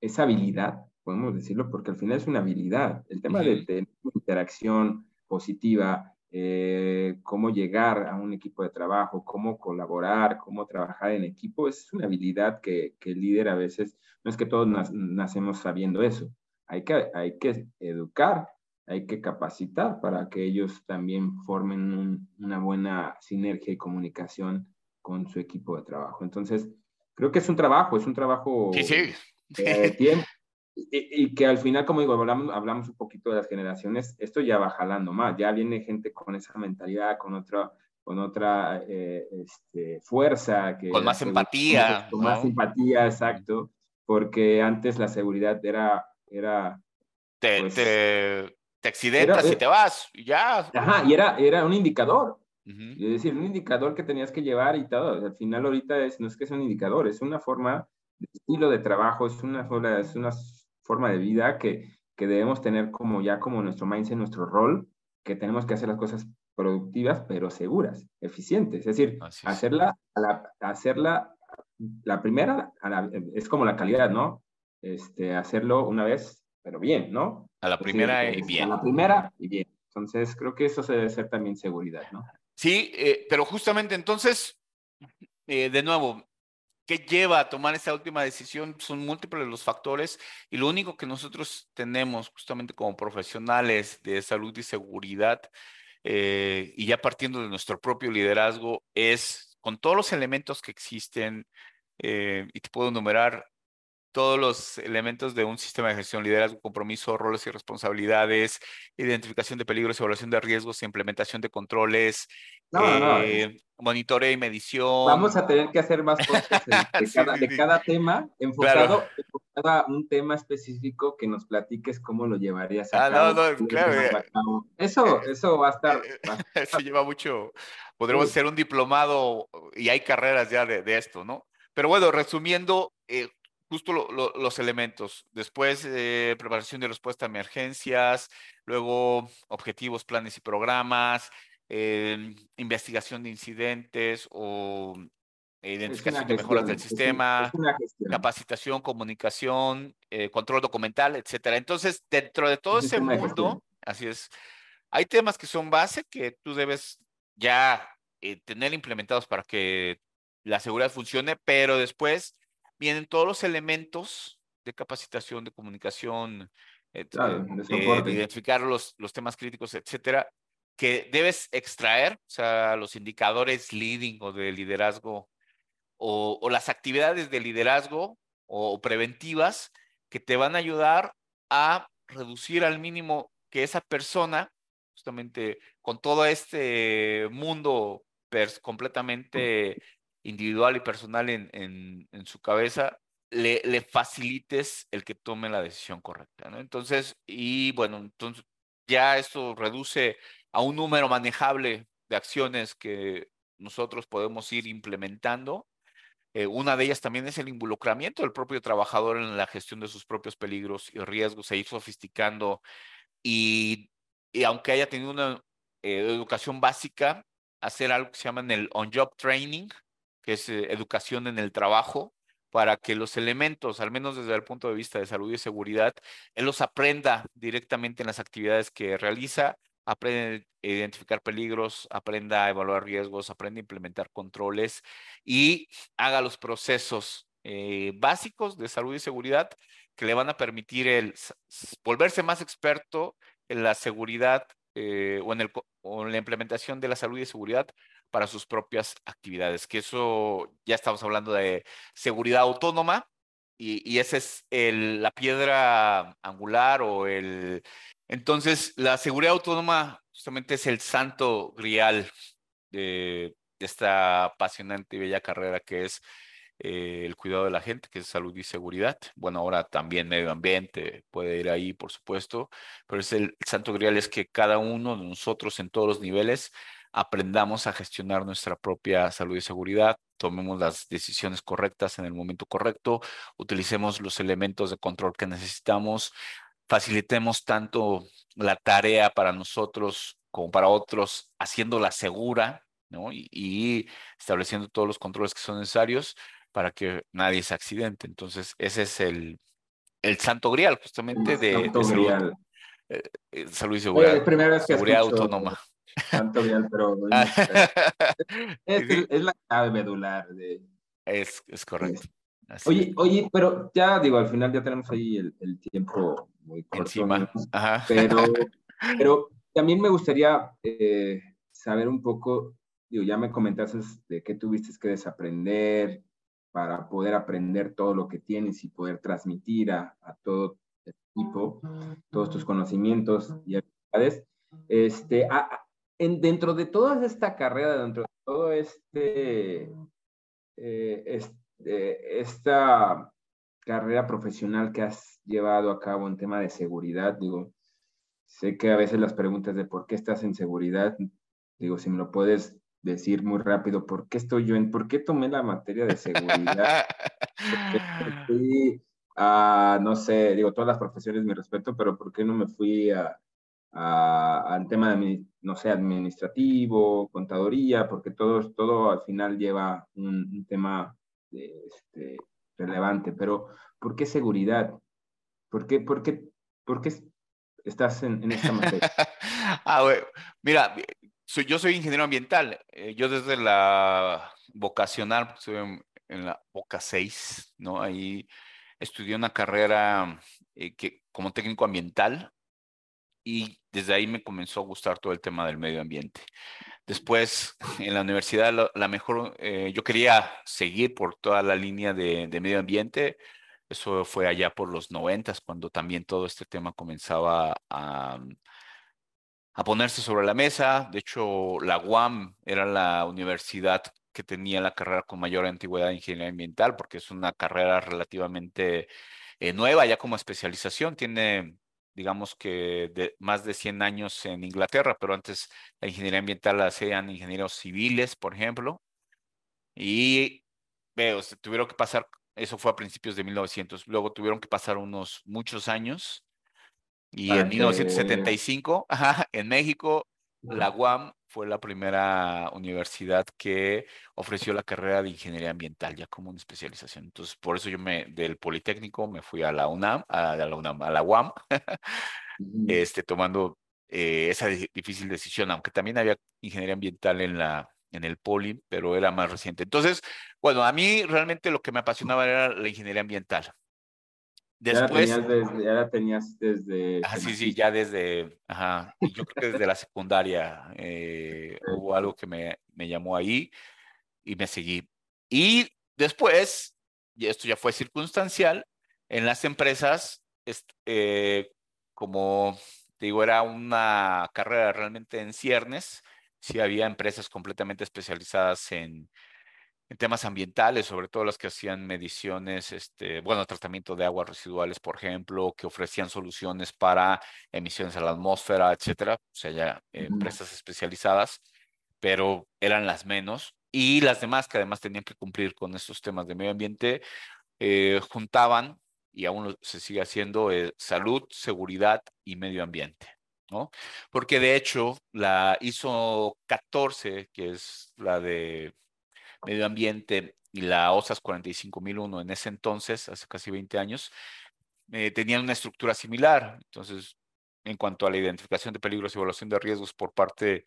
esa habilidad, podemos decirlo, porque al final es una habilidad. El tema de, de, interacción positiva, eh, cómo llegar a un equipo de trabajo, cómo colaborar, cómo trabajar en equipo, es una habilidad que, que el líder a veces, no es que todos nacemos sabiendo eso, hay que, hay que educar hay que capacitar para que ellos también formen una buena sinergia y comunicación con su equipo de trabajo. Entonces, creo que es un trabajo, es un trabajo sí, sí. de tiempo. Y, que al final, como digo, hablamos, hablamos un poquito de las generaciones, esto ya va jalando más, ya viene gente con esa mentalidad, con otra, con otra eh, este, fuerza. Que con más empatía. Con más empatía, exacto, porque antes la seguridad era... era te, pues, te, te accidentas y te vas, y ya. Ajá, y era, era un indicador. Es decir, un indicador que tenías que llevar y todo. Al final ahorita es, no es que es un indicador, es una forma de estilo de trabajo, es una forma, es una forma de vida que, que debemos tener como ya como nuestro mindset, nuestro rol, que tenemos que hacer las cosas productivas, pero seguras, eficientes. Es decir, hacerla, la, hacerla, la primera es como la calidad, ¿no? Este, hacerlo una vez, pero bien, ¿no? A la primera y bien. A la primera y bien. Entonces, creo que eso debe ser también seguridad, ¿no? Sí, eh, pero justamente entonces, eh, de nuevo, ¿qué lleva a tomar esta última decisión? Son múltiples los factores y lo único que nosotros tenemos justamente como profesionales de salud y seguridad, eh, y ya partiendo de nuestro propio liderazgo, es con todos los elementos que existen, y te puedo enumerar todos los elementos de un sistema de gestión, liderazgo, compromiso, roles y responsabilidades, identificación de peligros, evaluación de riesgos, implementación de controles, eh, monitoreo y medición. Vamos a tener que hacer más cosas de, cada, tema enfocado, a un tema específico que nos platiques cómo lo llevarías a ah, cabo. No, no, claro. Eh, eso, eh, eso va a estar. Eso lleva mucho. Podremos hacer un diplomado y hay carreras ya de, esto, ¿no? Pero bueno, resumiendo, justo los elementos. Después, eh, preparación de respuesta a emergencias, luego objetivos, planes y programas, eh, investigación de incidentes o identificación de mejoras del sistema, capacitación, comunicación, eh, control documental, etcétera. Entonces, dentro de todo ese mundo, así es, hay temas que son base que tú debes ya eh, tener implementados para que la seguridad funcione, pero después vienen todos los elementos de capacitación, de comunicación, eh, de, identificar los, los temas críticos, etcétera, que debes extraer, o sea, los indicadores leading o de liderazgo o, las actividades de liderazgo o, preventivas que te van a ayudar a reducir al mínimo que esa persona, justamente con todo este mundo completamente individual y personal en, en, su cabeza, le, le, facilites el que tome la decisión correcta. ¿no? Entonces, y bueno, entonces ya esto reduce a un número manejable de acciones que nosotros podemos ir implementando eh, una de ellas también es el involucramiento del propio trabajador en la gestión de sus propios peligros y riesgos, se ir sofisticando y, aunque haya tenido una eh, educación básica, hacer algo que se llama el on-job training, que es eh, educación en el trabajo, para que los elementos, al menos desde el punto de vista de salud y seguridad, él los aprenda directamente en las actividades que realiza aprende a identificar peligros, aprenda a evaluar riesgos, aprende a implementar controles y haga los procesos eh, básicos de salud y seguridad que le van a permitir el volverse más experto en la seguridad eh, o, en el, o en la implementación de la salud y seguridad para sus propias actividades, que eso ya estamos hablando de seguridad autónoma, y, y esa es el, la piedra angular o el, entonces, la seguridad autónoma justamente es el santo grial de, esta apasionante y bella carrera que es eh, el cuidado de la gente, que es salud y seguridad. Bueno, ahora también medio ambiente puede ir ahí, por supuesto, pero es el, santo grial es que cada uno de nosotros en todos los niveles aprendamos a gestionar nuestra propia salud y seguridad, tomemos las decisiones correctas en el momento correcto, utilicemos los elementos de control que necesitamos, facilitemos tanto la tarea para nosotros como para otros, haciéndola segura, ¿no? Y, estableciendo todos los controles que son necesarios para que nadie se accidente. Entonces, ese es el, el santo grial, justamente, de, salud, eh, eh, salud, y seguridad. primera vez que seguridad autónoma. Santo grial, pero es, la clave medular. De... Es, es correcto. oye, oye, pero ya digo, al final ya tenemos ahí el, el tiempo muy corto. Encima. Pero, pero también me gustaría eh, saber un poco, digo, ya me comentaste de qué tuviste que desaprender para poder aprender todo lo que tienes y poder transmitir a, a todo equipo todos tus conocimientos y habilidades. Este, en, dentro de toda esta carrera, dentro de todo este, eh, este esta carrera profesional que has llevado a cabo en tema de seguridad, digo, sé que a veces las preguntas de por qué estás en seguridad, digo, si me lo puedes decir muy rápido, ¿por qué estoy yo en, por qué tomé la materia de seguridad? a, no sé, digo, todas las profesiones mi respeto, pero ¿por qué no me fui a, al tema de, no sé, administrativo, contaduría, porque todo, todo al final lleva un, un tema de, este, relevante, pero ¿por qué seguridad? ¿Por qué, por qué, por qué estás en, esta materia? ah, bueno, mira, soy, yo soy ingeniero ambiental. Eh, yo desde la vocacional, estoy en, la Boca 6, ¿no? Ahí estudié una carrera eh, que, como técnico ambiental y desde ahí me comenzó a gustar todo el tema del medio ambiente. Después, en la universidad, la, mejor, eh, yo quería seguir por toda la línea de, medio ambiente. Eso fue allá por los noventas, cuando también todo este tema comenzaba a, a ponerse sobre la mesa. De hecho, la UAM era la universidad que tenía la carrera con mayor antigüedad en ingeniería ambiental, porque es una carrera relativamente eh, nueva ya como especialización. Tiene digamos que de más de 100 años en Inglaterra, pero antes la ingeniería ambiental la hacían ingenieros civiles, por ejemplo, y veo, se tuvieron que pasar eso fue a principios de 1900. Luego tuvieron que pasar unos muchos años. Y en 1975, en México, la UAM fue la primera universidad que ofreció la carrera de ingeniería ambiental, ya como una especialización. Entonces, por eso yo me, del Politécnico, me fui a la UNAM, a la, UNAM, a la UAM, este, tomando eh, esa difícil decisión, aunque también había ingeniería ambiental en la, en el poli, pero era más reciente. Entonces, bueno, a mí realmente lo que me apasionaba era la ingeniería ambiental. Después. Ya, desde, ya la tenías desde. Ah, sí, sí, ya desde. Ajá. yo creo que desde la secundaria eh, hubo algo que me, me, llamó ahí y me seguí. Y después, y esto ya fue circunstancial, en las empresas, eh, como te digo, era una carrera realmente en ciernes sí había empresas completamente especializadas en, en temas ambientales, sobre todo las que hacían mediciones, este, bueno, tratamiento de aguas residuales, por ejemplo, que ofrecían soluciones para emisiones a la atmósfera, etcétera. O sea, ya empresas especializadas, pero eran las menos. Y las demás, que además tenían que cumplir con estos temas de medio ambiente, eh, juntaban, y aún se sigue haciendo, eh, salud, seguridad y medio ambiente. ¿no? Porque de hecho la ISO 14, que es la de medio ambiente, y la OSAS 45001 en ese entonces, hace casi 20 años, eh, tenían una estructura similar. Entonces, en cuanto a la identificación de peligros y evaluación de riesgos por parte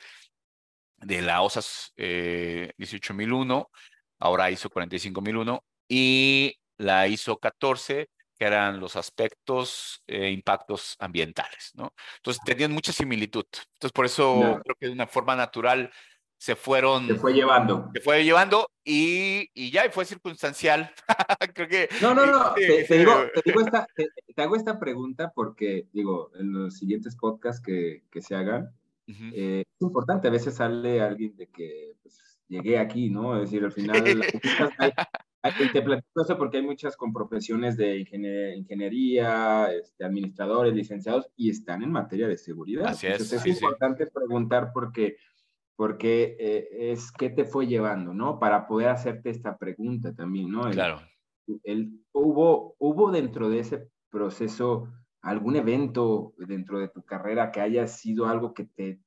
de la OSAS 18001, eh, ahora ISO 45001, y la ISO 14, que eran los aspectos, e impactos ambientales, ¿no? Entonces tenían mucha similitud. Entonces por eso creo que de una forma natural se fueron... Se fue llevando. Se fue llevando y, y ya, y fue circunstancial. creo que... No, no, no, te, digo, esta, te, hago esta pregunta porque, digo, en los siguientes podcasts que, que se hagan, eh, es importante, a veces sale alguien de que pues, llegué aquí, ¿no? Es decir, al final hay, te platico eso porque hay muchas con profesiones de ingeniería, este, administradores, licenciados, y están en materia de seguridad. Así es. es importante preguntar porque, porque eh, es qué te fue llevando, ¿no? Para poder hacerte esta pregunta también, ¿no? claro. El, hubo, ¿Hubo dentro de ese proceso algún evento dentro de tu carrera que haya sido algo que te,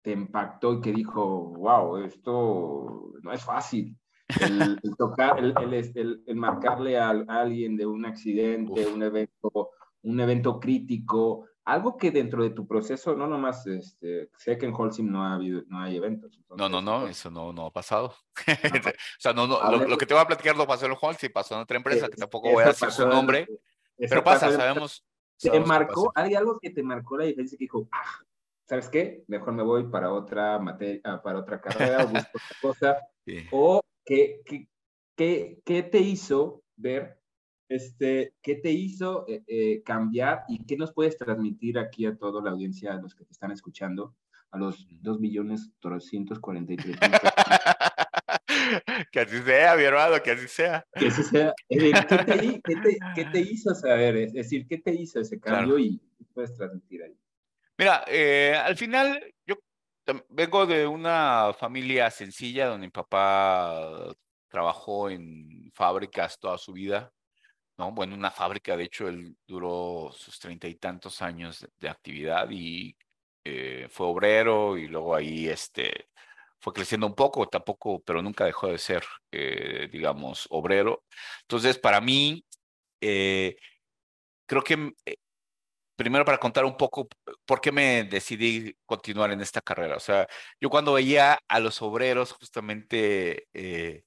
te impactó y que dijo, wow, esto no es fácil? el, tocar, el, el, el, marcarle a, alguien de un accidente, un evento, un evento crítico, algo que dentro de tu proceso, no nomás, este, sé que en Holcim no, ha habido, no hay eventos. no, no, no, eso no, no ha pasado. o sea, no, no, lo, que te voy a platicar no pasó en Holcim, pasó en otra empresa, que tampoco voy a decir su nombre, pero pasa, sabemos. ¿Te marcó, hay algo que te marcó la diferencia que dijo, ah, ¿sabes qué? Mejor me voy para otra materia, ah, para otra carrera, o busco otra cosa, o ¿Qué, qué, qué, te hizo ver, este, qué te hizo eh, eh, cambiar y qué nos puedes transmitir aquí a toda la audiencia, a los que te están escuchando, a los 2 millones 343 Que así sea, mi hermano, que así sea. Que así sea. ¿Qué te, qué te, qué te hizo saber? Es decir, ¿qué te hizo ese cambio y qué puedes transmitir ahí? Mira, eh, al final yo vengo de una familia sencilla donde mi papá trabajó en fábricas toda su vida, ¿no? Bueno, una fábrica, de hecho, él duró sus treinta y tantos años de, actividad y eh, fue obrero y luego ahí este, fue creciendo un poco, tampoco, pero nunca dejó de ser, eh, digamos, obrero. Entonces, para mí, eh, creo que primero para contar un poco por qué me decidí continuar en esta carrera. O sea, yo cuando veía a los obreros justamente eh,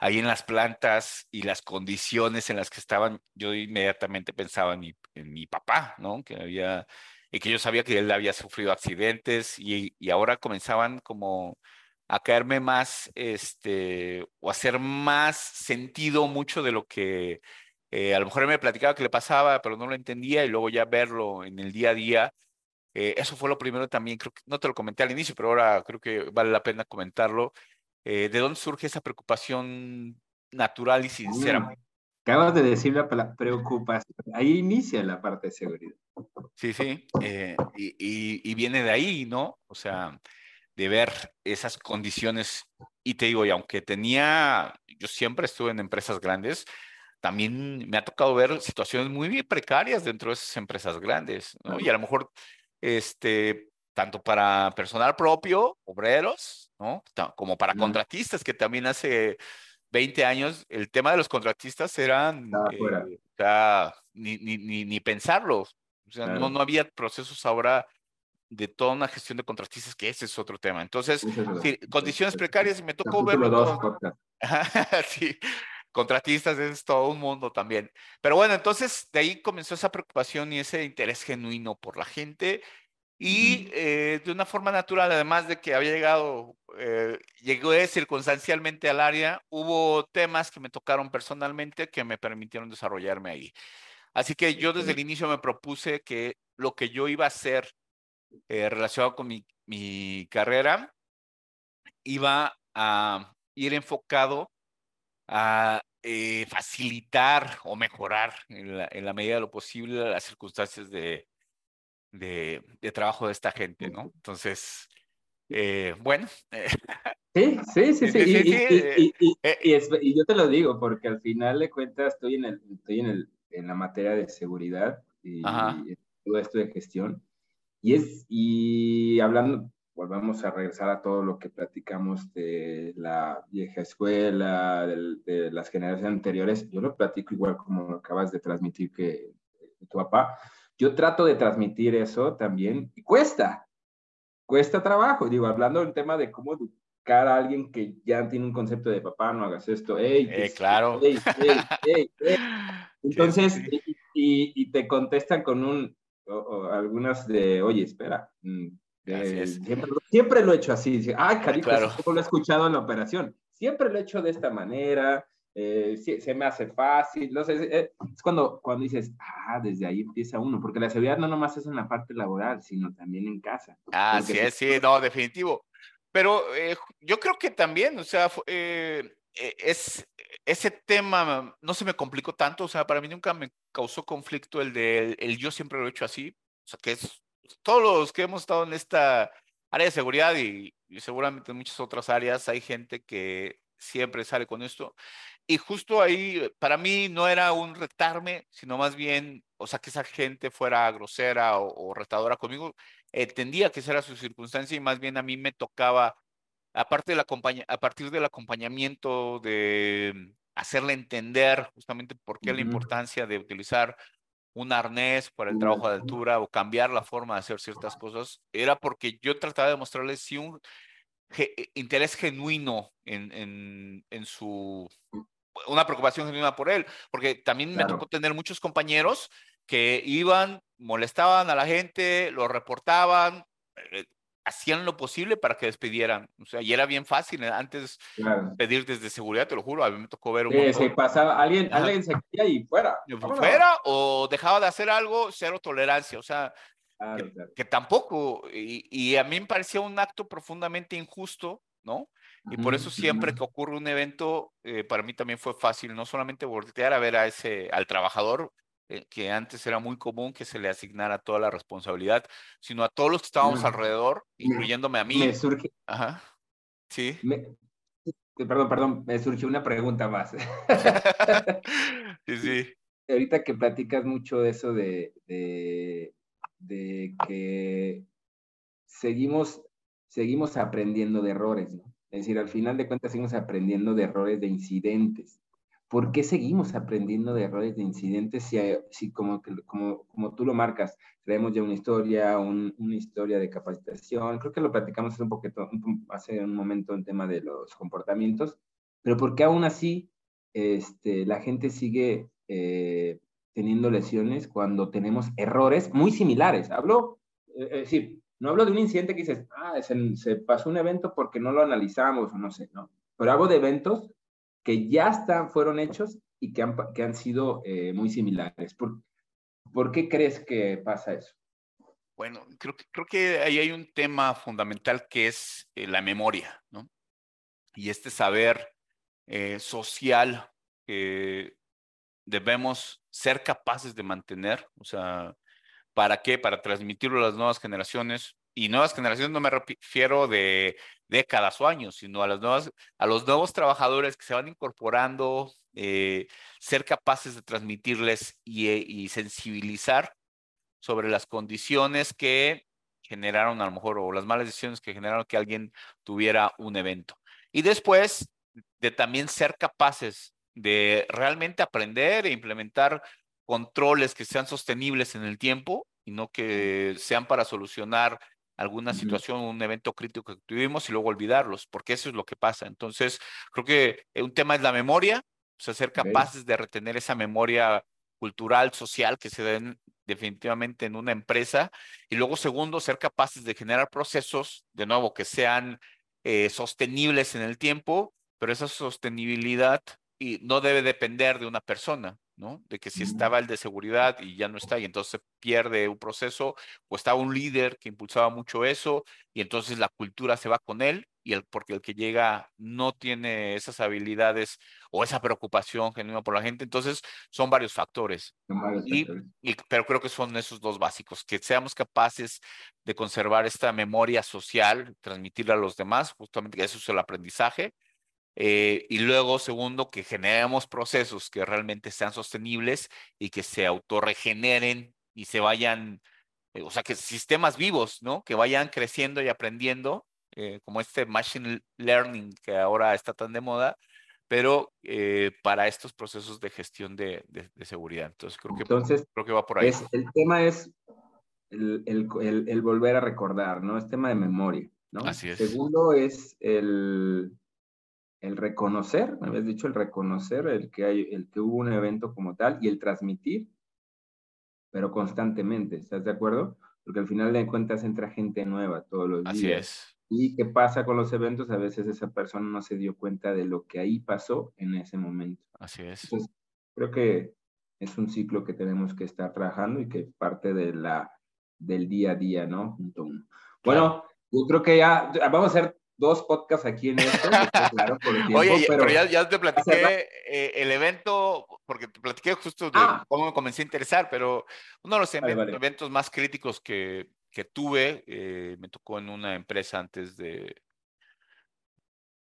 ahí en las plantas y las condiciones en las que estaban, yo inmediatamente pensaba en mi, en mi papá, ¿no? Que había, y que yo sabía que él había sufrido accidentes y, y ahora comenzaban como a caerme más, este, o hacer más sentido mucho de lo que eh, a lo mejor me platicaba que le pasaba, pero no lo entendía y luego ya verlo en el día a día. Eh, eso fue lo primero también, creo que no te lo comenté al inicio, pero ahora creo que vale la pena comentarlo. Eh, ¿De dónde surge esa preocupación natural y sincera? Mm, acabas de decir la preocupación. Ahí inicia la parte de seguridad. Sí, sí. y, y, viene de ahí, ¿no? O sea, de ver esas condiciones. Y te digo, y aunque tenía, yo siempre estuve en empresas grandes, también me ha tocado ver situaciones muy precarias dentro de esas empresas grandes, ¿no? Y a lo mejor, este, tanto para personal propio, obreros, ¿no? Como para contratistas, que también hace 20 años el tema de los contratistas eran, eh, o sea, ni, ni, ni, pensarlo. O sea, no, no había procesos ahora de toda una gestión de contratistas, que ese es otro tema. Entonces, sí, condiciones precarias, y me tocó verlo. sí, contratistas es todo un mundo también. Pero bueno, entonces de ahí comenzó esa preocupación y ese interés genuino por la gente. Y eh, de una forma natural, además de que había llegado, eh, llegué circunstancialmente al área, hubo temas que me tocaron personalmente que me permitieron desarrollarme ahí. Así que yo desde el inicio me propuse que lo que yo iba a hacer eh, relacionado con mi, mi carrera iba a ir enfocado a eh, facilitar o mejorar en la, en la, medida de lo posible las circunstancias de, de, de trabajo de esta gente, ¿no? Entonces, eh, bueno. Sí, sí, sí, sí. Y, yo te lo digo porque al final de cuentas estoy en, el, estoy en, el, en la materia de seguridad y, todo esto de gestión. Y es, y hablando, volvamos a regresar a todo lo que platicamos de la vieja escuela, de, las generaciones anteriores, yo lo platico igual como acabas de transmitir que tu papá. Yo trato de transmitir eso también y cuesta, cuesta trabajo. Digo, hablando del tema de cómo educar a alguien que ya tiene un concepto de papá, no hagas esto, hey, eh, claro. Entonces, Y, y, te contestan con un, o, algunas de, oye, espera, mm, eh, siempre, lo he hecho así. Ay, cariño, claro. lo he escuchado en la operación. Siempre lo he hecho de esta manera, eh, se, me hace fácil. No sé, eh, es cuando, cuando dices, ah, desde ahí empieza uno, porque la seguridad no nomás es en la parte laboral, sino también en casa. Ah, sí, sí, no, definitivo. Pero yo creo que también, o sea, es, ese tema no se me complicó tanto, o sea, para mí nunca me causó conflicto el de el yo siempre lo he hecho así, o sea, que es todos los que hemos estado en esta área de seguridad y, seguramente en muchas otras áreas hay gente que siempre sale con esto. Y justo ahí, para mí no era un retarme, sino más bien, o sea, que esa gente fuera grosera o, retadora conmigo, entendía que esa era su circunstancia y más bien a mí me tocaba, aparte la a partir del acompañamiento, de hacerle entender justamente por qué la importancia de utilizar un arnés para el trabajo de altura o cambiar la forma de hacer ciertas cosas, era porque yo trataba de mostrarles sí un interés genuino en, en, en, su, una preocupación genuina por él, porque también me tocó tener muchos compañeros que iban, molestaban a la gente, lo reportaban, eh, hacían lo posible para que despidieran. O sea, y era bien fácil ¿eh? antes pedir desde seguridad, te lo juro. A mí me tocó ver un. Sí, se pasaba, alguien, alguien se quería y fuera. Fuera o dejaba de hacer algo, cero tolerancia. O sea, que, tampoco. Y, y, a mí me parecía un acto profundamente injusto, ¿no? Y por eso siempre que ocurre un evento, eh, para mí también fue fácil no solamente voltear a ver a ese, al trabajador, eh, que antes era muy común que se le asignara toda la responsabilidad, sino a todos los que estábamos alrededor, incluyéndome a mí. Me surge. Ajá. Sí. perdón, perdón, me surgió una pregunta más. sí, sí. Ahorita que platicas mucho de eso de, de, de que seguimos, seguimos aprendiendo de errores, ¿no? Es decir, al final de cuentas seguimos aprendiendo de errores, de incidentes. ¿Por qué seguimos aprendiendo de errores de incidentes si, si como, como, como tú lo marcas, traemos ya una historia, una historia de capacitación? Creo que lo platicamos un poquito, hace un momento en tema de los comportamientos, pero ¿por qué aún así este, la gente sigue eh, teniendo lesiones cuando tenemos errores muy similares? Hablo, eh, es decir, no hablo de un incidente que dices, ah, se, se pasó un evento porque no lo analizamos o no sé, no. Pero hablo de eventos que ya están, fueron hechos y que han, que han sido eh, muy similares. ¿Por, ¿Por qué crees que pasa eso? Bueno, creo que, creo que ahí hay un tema fundamental que es eh, la memoria, ¿no? Y este saber eh, social que debemos ser capaces de mantener, o sea, ¿para qué? Para transmitirlo a las nuevas generaciones. Y nuevas generaciones no me refiero de décadas o años, sino a, las nuevas, a los nuevos trabajadores que se van incorporando, eh, ser capaces de transmitirles y, y sensibilizar sobre las condiciones que generaron a lo mejor, o las malas decisiones que generaron que alguien tuviera un evento. Y después de también ser capaces de realmente aprender e implementar controles que sean sostenibles en el tiempo y no que sean para solucionar alguna situación, un evento crítico que tuvimos y luego olvidarlos, porque eso es lo que pasa. Entonces, creo que un tema es la memoria, o sea, ser capaces de retener esa memoria cultural, social que se den definitivamente en una empresa. Y luego, segundo, ser capaces de generar procesos, de nuevo, que sean eh, sostenibles en el tiempo, pero esa sostenibilidad y no debe depender de una persona, ¿no? De que si estaba el de seguridad y ya no está y entonces pierde un proceso, o estaba un líder que impulsaba mucho eso y entonces la cultura se va con él y el, porque el que llega no tiene esas habilidades o esa preocupación genuina por la gente, entonces son varios factores. y, pero creo que son esos dos básicos, que seamos capaces de conservar esta memoria social, transmitirla a los demás, justamente eso es el aprendizaje, eh, y luego, segundo, que generemos procesos que realmente sean sostenibles y que se autorregeneren y se vayan, eh, o sea, que sistemas vivos, ¿no? Que vayan creciendo y aprendiendo, eh, como este machine learning que ahora está tan de moda, pero para estos procesos de gestión de, de, seguridad. Entonces, creo que, Entonces, creo que va por ahí. Es, el tema es el, el, el, volver a recordar, ¿no? Es tema de memoria, ¿no? Así es. Segundo es el el reconocer, me habías dicho el reconocer el que, hay, el que hubo un evento como tal y el transmitir, pero constantemente, ¿estás de acuerdo? Porque al final de cuentas entra gente nueva todos los días. Así es. ¿Y qué pasa con los eventos? A veces esa persona no se dio cuenta de lo que ahí pasó en ese momento. Así es. Entonces, creo que es un ciclo que tenemos que estar trabajando y que es parte de la, del día a día, ¿no? Junto a uno. Bueno, yo creo que ya vamos a hacer dos podcasts aquí en esto. claro, por el tiempo, Oye, pero, ya, ya, te platiqué eh, el evento, porque te platiqué justo de ah. cómo me comencé a interesar, pero uno de los eventos más críticos que, que tuve eh, me tocó en una empresa antes de...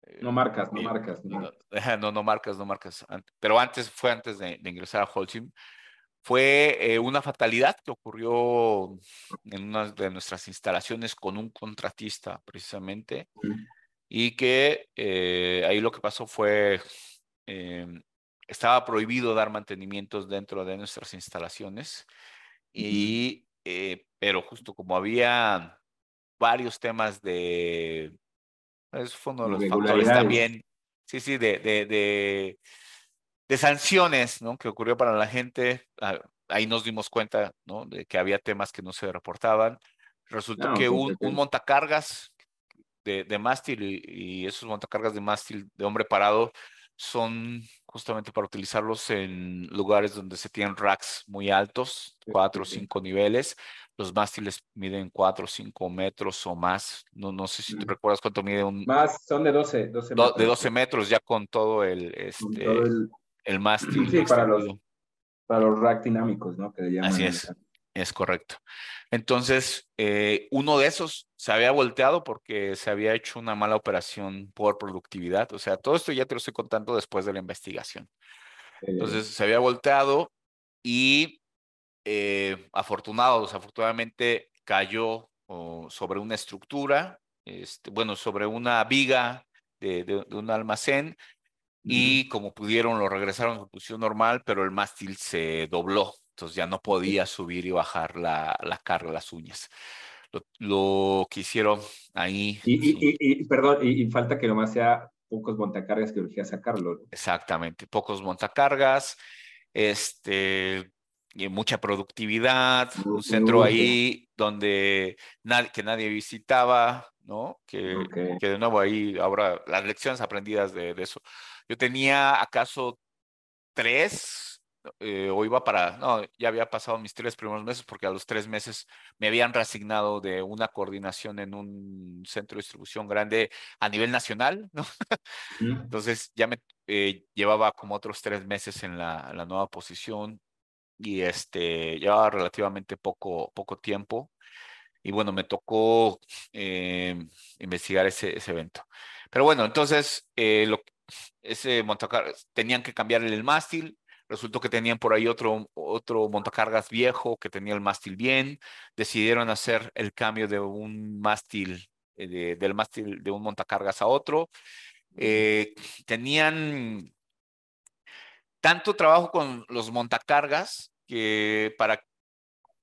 Eh, no marcas, no marcas. No. no, no, marcas, no marcas. Pero antes, fue antes de, ingresar a Holcim fue una fatalidad que ocurrió en una de nuestras instalaciones con un contratista precisamente y que eh, ahí lo que pasó fue, em, estaba prohibido dar mantenimientos dentro de nuestras instalaciones y, eh, pero justo como había varios temas de, eso fue uno de los factores también, sí, sí, de, de de sanciones, ¿no? Que ocurrió para la gente. Ah, ahí nos dimos cuenta, ¿no? De que había temas que no se reportaban. Resultó que un, un, montacargas de, de mástil y, esos montacargas de mástil de hombre parado son justamente para utilizarlos en lugares donde se tienen racks muy altos, cuatro o cinco niveles. Los mástiles miden cuatro o cinco metros o más. No, no sé si te recuerdas cuánto mide un... Más, son de 12, 12 metros. De 12 metros ya con todo el... Este, todo el el mástil. Sí, para los, para los rack dinámicos, ¿no? Que Así es, es correcto. Entonces, eh, uno de esos se había volteado porque se había hecho una mala operación por productividad. O sea, todo esto ya te lo estoy contando después de la investigación. Entonces, se había volteado y eh, afortunado, desafortunadamente, cayó sobre una estructura, este, bueno, sobre una viga de, de un almacén y como pudieron lo regresaron a su posición normal, pero el mástil se dobló, entonces ya no podía subir y bajar la, la carga, las uñas. Lo, lo que hicieron ahí. Y, y, perdón, y, falta que nomás sea pocos montacargas que urgía sacarlo. Exactamente, pocos montacargas, este, y mucha productividad, un centro ahí donde nadie, que nadie visitaba, ¿no? Que, que de nuevo ahí, ahora las lecciones aprendidas de, de eso yo tenía acaso tres, eh, o iba para, no, ya había pasado mis tres primeros meses porque a los tres meses me habían reasignado de una coordinación en un centro de distribución grande a nivel nacional, ¿no? Entonces ya me eh, llevaba como otros tres meses en la, la, nueva posición y este, llevaba relativamente poco, poco tiempo. y bueno, me tocó eh, investigar ese, ese, evento. Pero bueno, entonces, eh, lo, ese montacargas, tenían que cambiar el mástil, resultó que tenían por ahí otro, otro montacargas viejo que tenía el mástil bien, decidieron hacer el cambio de un mástil, eh, del mástil de un montacargas a otro. tenían tanto trabajo con los montacargas que para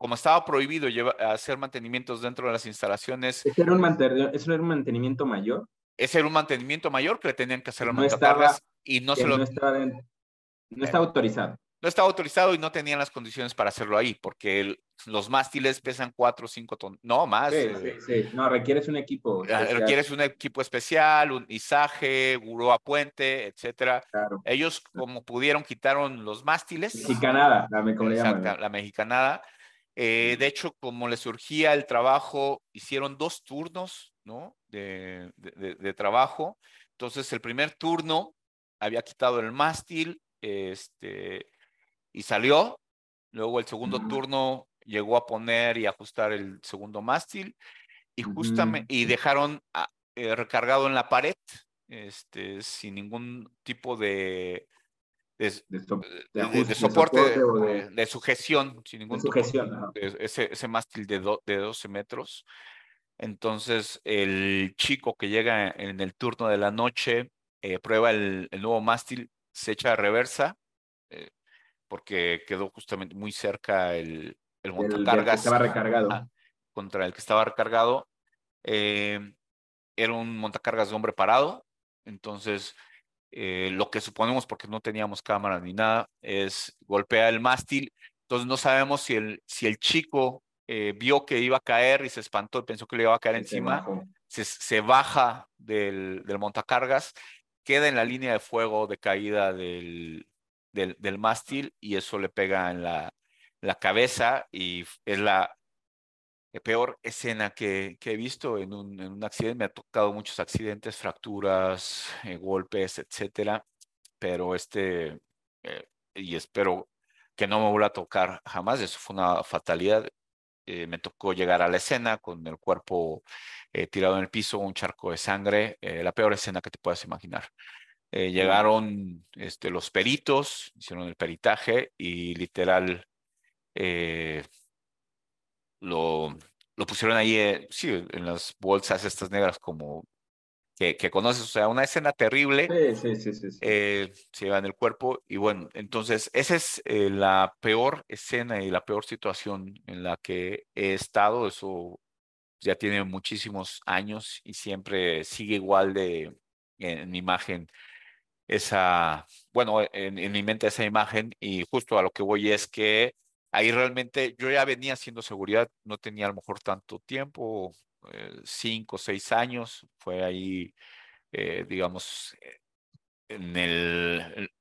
como estaba prohibido hacer mantenimientos dentro de las instalaciones. ¿Eso era un, mantenimiento mayor? Ese era un mantenimiento mayor que le tenían que hacer a no estaba, y no se lo... No estaba, no estaba autorizado. No estaba autorizado y no tenían las condiciones para hacerlo ahí, porque los mástiles pesan 4 o 5 toneladas, no más. Sí, eh, sí, sí, no, requieres un equipo. Ah, especial. Requieres un equipo especial, un izaje, a puente, etcétera. Claro. Ellos, como pudieron, quitaron los mástiles. Mexicanada, la, Exacto, la mexicanada eh, de hecho, como le surgía el trabajo, hicieron dos turnos, ¿no? De, de, trabajo. Entonces, el primer turno había quitado el mástil este, y salió. Luego el segundo turno llegó a poner y ajustar el segundo mástil y justamente y dejaron eh, recargado en la pared este, sin ningún tipo de, de, soporte, de, sujeción, sin ningún sujeción, ese, ese, mástil de, de 12 metros. Entonces, el chico que llega en el turno de la noche eh, prueba el, nuevo mástil, se echa a reversa, eh, porque quedó justamente muy cerca el, el montacargas. estaba recargado. contra el que estaba recargado. Eh, era un montacargas de hombre parado, entonces lo que suponemos, porque no teníamos cámara ni nada, es golpea el mástil. Entonces no sabemos si el, si el chico eh, vio que iba a caer y se espantó y pensó que le iba a caer encima. Se, se, baja del, del, montacargas, queda en la línea de fuego de caída del, del, del mástil y eso le pega en la, la cabeza y es la, peor escena que, he visto en un, en un, accidente. Me ha tocado muchos accidentes, fracturas, eh, golpes, etcétera, pero este, eh, y espero que no me vuelva a tocar jamás. Eso fue una fatalidad. Eh, me tocó llegar a la escena con el cuerpo tirado en el piso, un charco de sangre, la peor escena que te puedas imaginar. llegaron este, los peritos, hicieron el peritaje y literal lo, lo pusieron ahí, eh, sí, en las bolsas estas negras como que, que, conoces, o sea, una escena terrible. Sí, sí, sí, sí. Eh, se lleva en el cuerpo y bueno, entonces esa es eh, la peor escena y la peor situación en la que he estado. Eso ya tiene muchísimos años y siempre sigue igual de en, mi imagen esa, bueno, en, en mi mente esa imagen y justo a lo que voy es que ahí realmente yo ya venía haciendo seguridad, no tenía a lo mejor tanto tiempo, eh, cinco o seis años, fue ahí, eh, digamos, eh, en, el,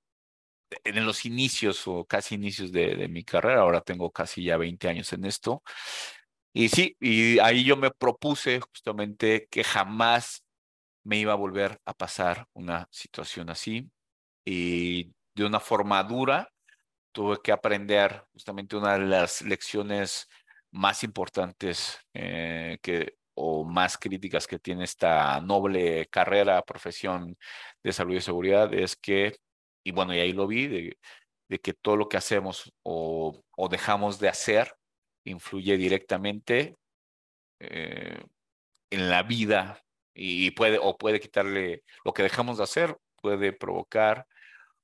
en los inicios o casi inicios de, de, mi carrera, ahora tengo casi ya 20 años en esto. Y sí, y ahí yo me propuse justamente que jamás me iba a volver a pasar una situación así y de una forma dura, tuve que aprender justamente una de las lecciones más importantes eh, que, o más críticas que tiene esta noble carrera, profesión de salud y seguridad, es que, y bueno, y ahí lo vi, de, que todo lo que hacemos o, dejamos de hacer influye directamente eh, en la vida y puede o puede quitarle lo que dejamos de hacer, puede provocar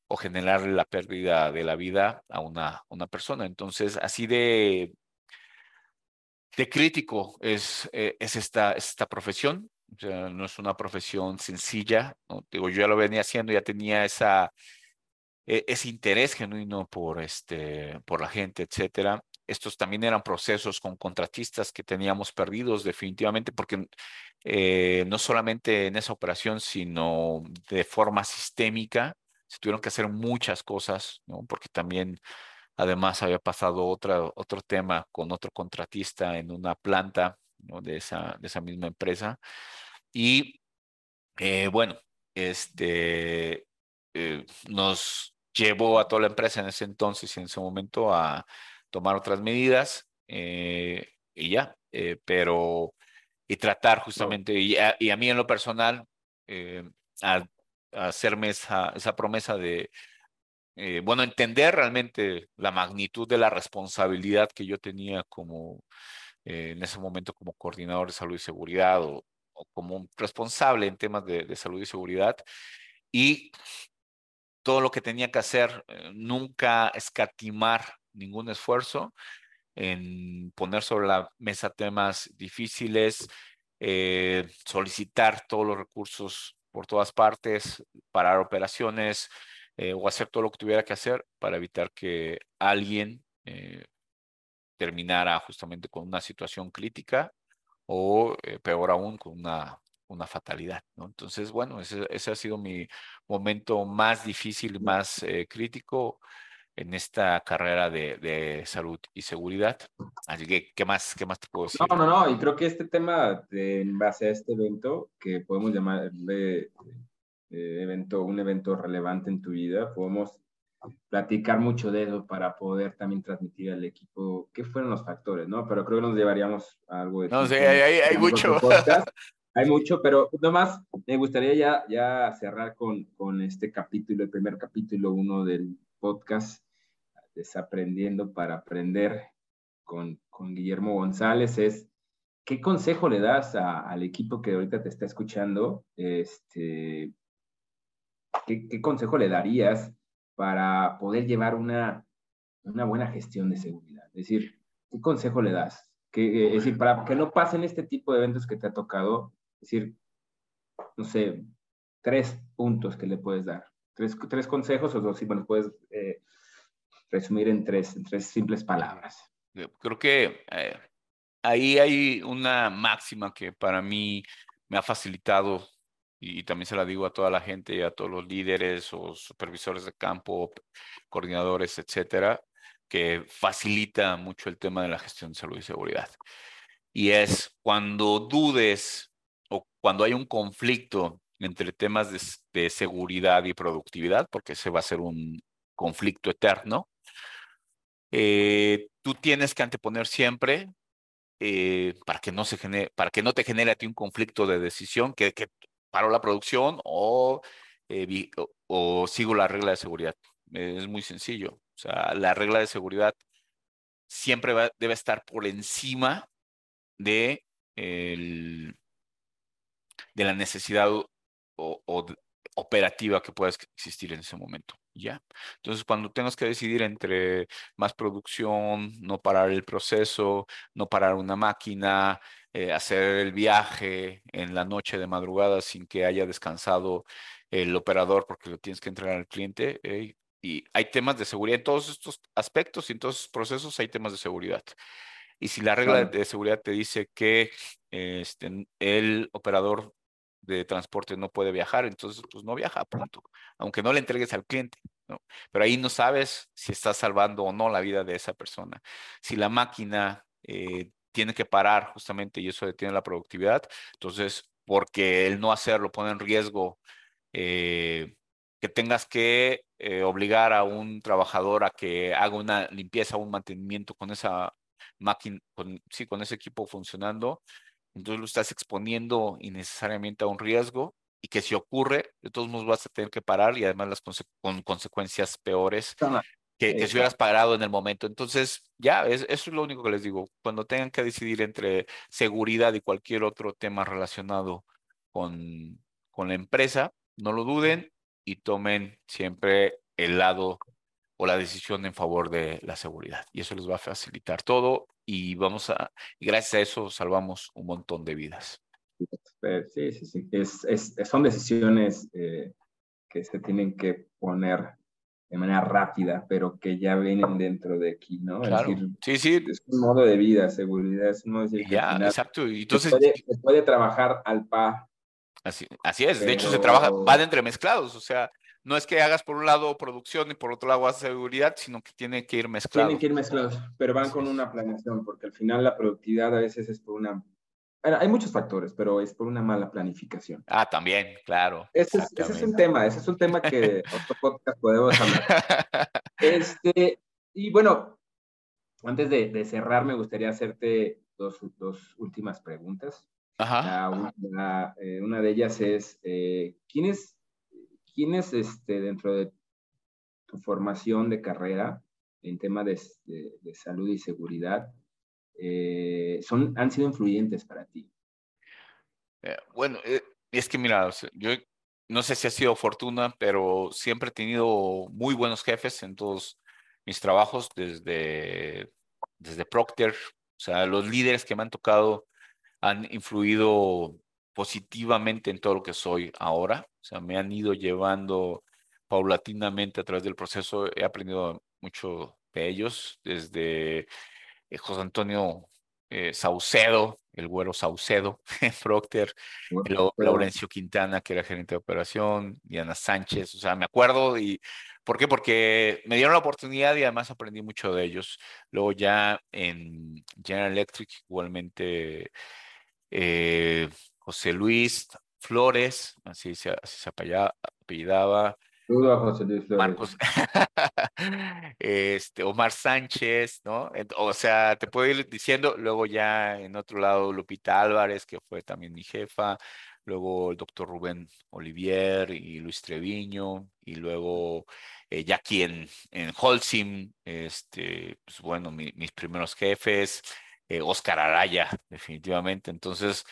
o generar la pérdida de la vida a una persona. Entonces, así de, de crítico es, eh, es esta, esta profesión. O sea, no es una profesión sencilla. ¿no? Digo, yo ya lo venía haciendo, ya tenía esa, e, ese interés genuino por, este, por la gente, etcétera. Estos también eran procesos con contratistas que teníamos perdidos definitivamente, porque eh, no solamente en esa operación, sino de forma sistémica, se tuvieron que hacer muchas cosas, ¿no? Porque también, además, había pasado otra, otro tema con otro contratista en una planta ¿no? de, esa, de esa misma empresa. Y eh, bueno, este, eh, nos llevó a toda la empresa en ese entonces y en ese momento a tomar otras medidas eh, y ya, pero y tratar justamente, y, a, mí en lo personal, a, hacerme esa, esa promesa de, bueno, entender realmente la magnitud de la responsabilidad que yo tenía como, en ese momento como coordinador de salud y seguridad o, como responsable en temas de, salud y seguridad. Y todo lo que tenía que hacer, eh, nunca escatimar ningún esfuerzo en poner sobre la mesa temas difíciles, eh, solicitar todos los recursos por todas partes, parar operaciones eh, o hacer todo lo que tuviera que hacer para evitar que alguien terminara justamente con una situación crítica o eh, peor aún con una, una fatalidad. ¿no? Entonces, bueno, ese, ese, ha sido mi momento más difícil, más eh, crítico en esta carrera de, de, salud y seguridad. Así que, ¿qué más, qué más te puedo decir? No, no, no, y creo que este tema, de, en base a este evento, que podemos llamarle eh, evento, un evento relevante en tu vida, podemos platicar mucho de eso para poder también transmitir al equipo qué fueron los factores, ¿no? Pero creo que nos llevaríamos a algo de... No sé, hay, hay, mucho. hay mucho, pero nomás me gustaría ya, ya cerrar con, con este capítulo, el primer capítulo uno del podcast, Desaprendiendo para Aprender con, con Guillermo González, es ¿qué consejo le das al equipo que ahorita te está escuchando? Este, ¿qué, ¿Qué consejo le darías para poder llevar una, una buena gestión de seguridad? Es decir, ¿qué consejo le das? Que, es decir, para que no pasen este tipo de eventos que te ha tocado, es decir, no sé, tres puntos que le puedes dar. Tres, tres consejos o dos, si bueno, puedes eh, resumir en tres, en tres simples palabras. Creo que eh, ahí hay una máxima que para mí me ha facilitado y también se la digo a toda la gente y a todos los líderes o supervisores de campo, coordinadores, etcétera, que facilita mucho el tema de la gestión de salud y seguridad. Y es cuando dudes o cuando hay un conflicto entre temas de, seguridad y productividad, porque ese va a ser un conflicto eterno, eh, tú tienes que anteponer siempre eh, para que no se genere, para que no te genere a ti un conflicto de decisión, que, que paro la producción eh, o, o, sigo la regla de seguridad. Es muy sencillo. O sea, la regla de seguridad siempre debe estar por encima de, el, de la necesidad o, operativa que pueda existir en ese momento. ¿ya? Entonces, cuando tengas que decidir entre más producción, no parar el proceso, no parar una máquina, eh, hacer el viaje en la noche de madrugada sin que haya descansado el operador porque lo tienes que entregar al cliente. Eh, y hay temas de seguridad en todos estos aspectos y en todos estos procesos hay temas de seguridad. Y si la regla de seguridad te dice que este, el operador de transporte no puede viajar, entonces pues no viaja, punto. Aunque no le entregues al cliente, ¿no? Pero ahí no sabes si estás salvando o no la vida de esa persona. Si la máquina eh, tiene que parar justamente y eso detiene la productividad, entonces porque el no hacerlo pone en riesgo eh, que tengas que eh, obligar a un trabajador a que haga una limpieza, un mantenimiento con esa máquina, con, sí, con ese equipo funcionando, entonces lo estás exponiendo innecesariamente a un riesgo y que si ocurre, de todos modos vas a tener que parar y además las con consecuencias peores que, si hubieras parado en el momento. Entonces, ya, es, eso es lo único que les digo. Cuando tengan que decidir entre seguridad y cualquier otro tema relacionado con, con la empresa, no lo duden y tomen siempre el lado o la decisión en favor de la seguridad. Y eso les va a facilitar todo y vamos a, gracias a eso salvamos un montón de vidas. Sí, sí, sí. Es, es, son decisiones eh, que se tienen que poner de manera rápida, pero que ya vienen dentro de aquí, ¿no? Claro. sí, sí. Es un modo de vida, seguridad, es un modo de. Ya, exacto. Y entonces, se puede, trabajar al par. Así, así es, de hecho se trabaja, van entremezclados, o sea, no es que hagas por un lado producción y por otro lado seguridad, sino que tiene que ir mezclado. Tienen que ir mezclados, pero van con una planeación, porque al final la productividad a veces es por una... Hay muchos factores, pero es por una mala planificación. Ah, también, claro. Ese es, un tema, ese es un tema que otro podcast podemos hablar. Este, y bueno, antes de, cerrar, me gustaría hacerte dos, dos últimas preguntas. Ajá. una, una, de ellas es, ¿quién es, quién es este, dentro de tu formación de carrera en tema de, de, salud y seguridad, son, han sido influyentes para ti? bueno, es que mira, yo no sé si ha sido fortuna, pero siempre he tenido muy buenos jefes en todos mis trabajos, desde, desde Procter, o sea, los líderes que me han tocado han influido positivamente en todo lo que soy ahora, o sea, me han ido llevando paulatinamente a través del proceso, he aprendido mucho de ellos, desde eh, José Antonio eh, Saucedo, el güero Saucedo, Procter, Laurencio Quintana, que era gerente de operación, Diana Sánchez, o sea, me acuerdo y ¿por qué? Porque me dieron la oportunidad y además aprendí mucho de ellos. Luego ya en General Electric, igualmente eh, José Luis Flores, así se, así se apellidaba, José Luis Flores. Marcos, este, Omar Sánchez, ¿no? O sea, te puedo ir diciendo, luego ya en otro lado Lupita Álvarez, que fue también mi jefa, luego el doctor Rubén Olivier y Luis Treviño, y luego eh, ya aquí en, en Holcim, este, pues bueno, mis primeros jefes, eh, Oscar Araya, definitivamente. Entonces,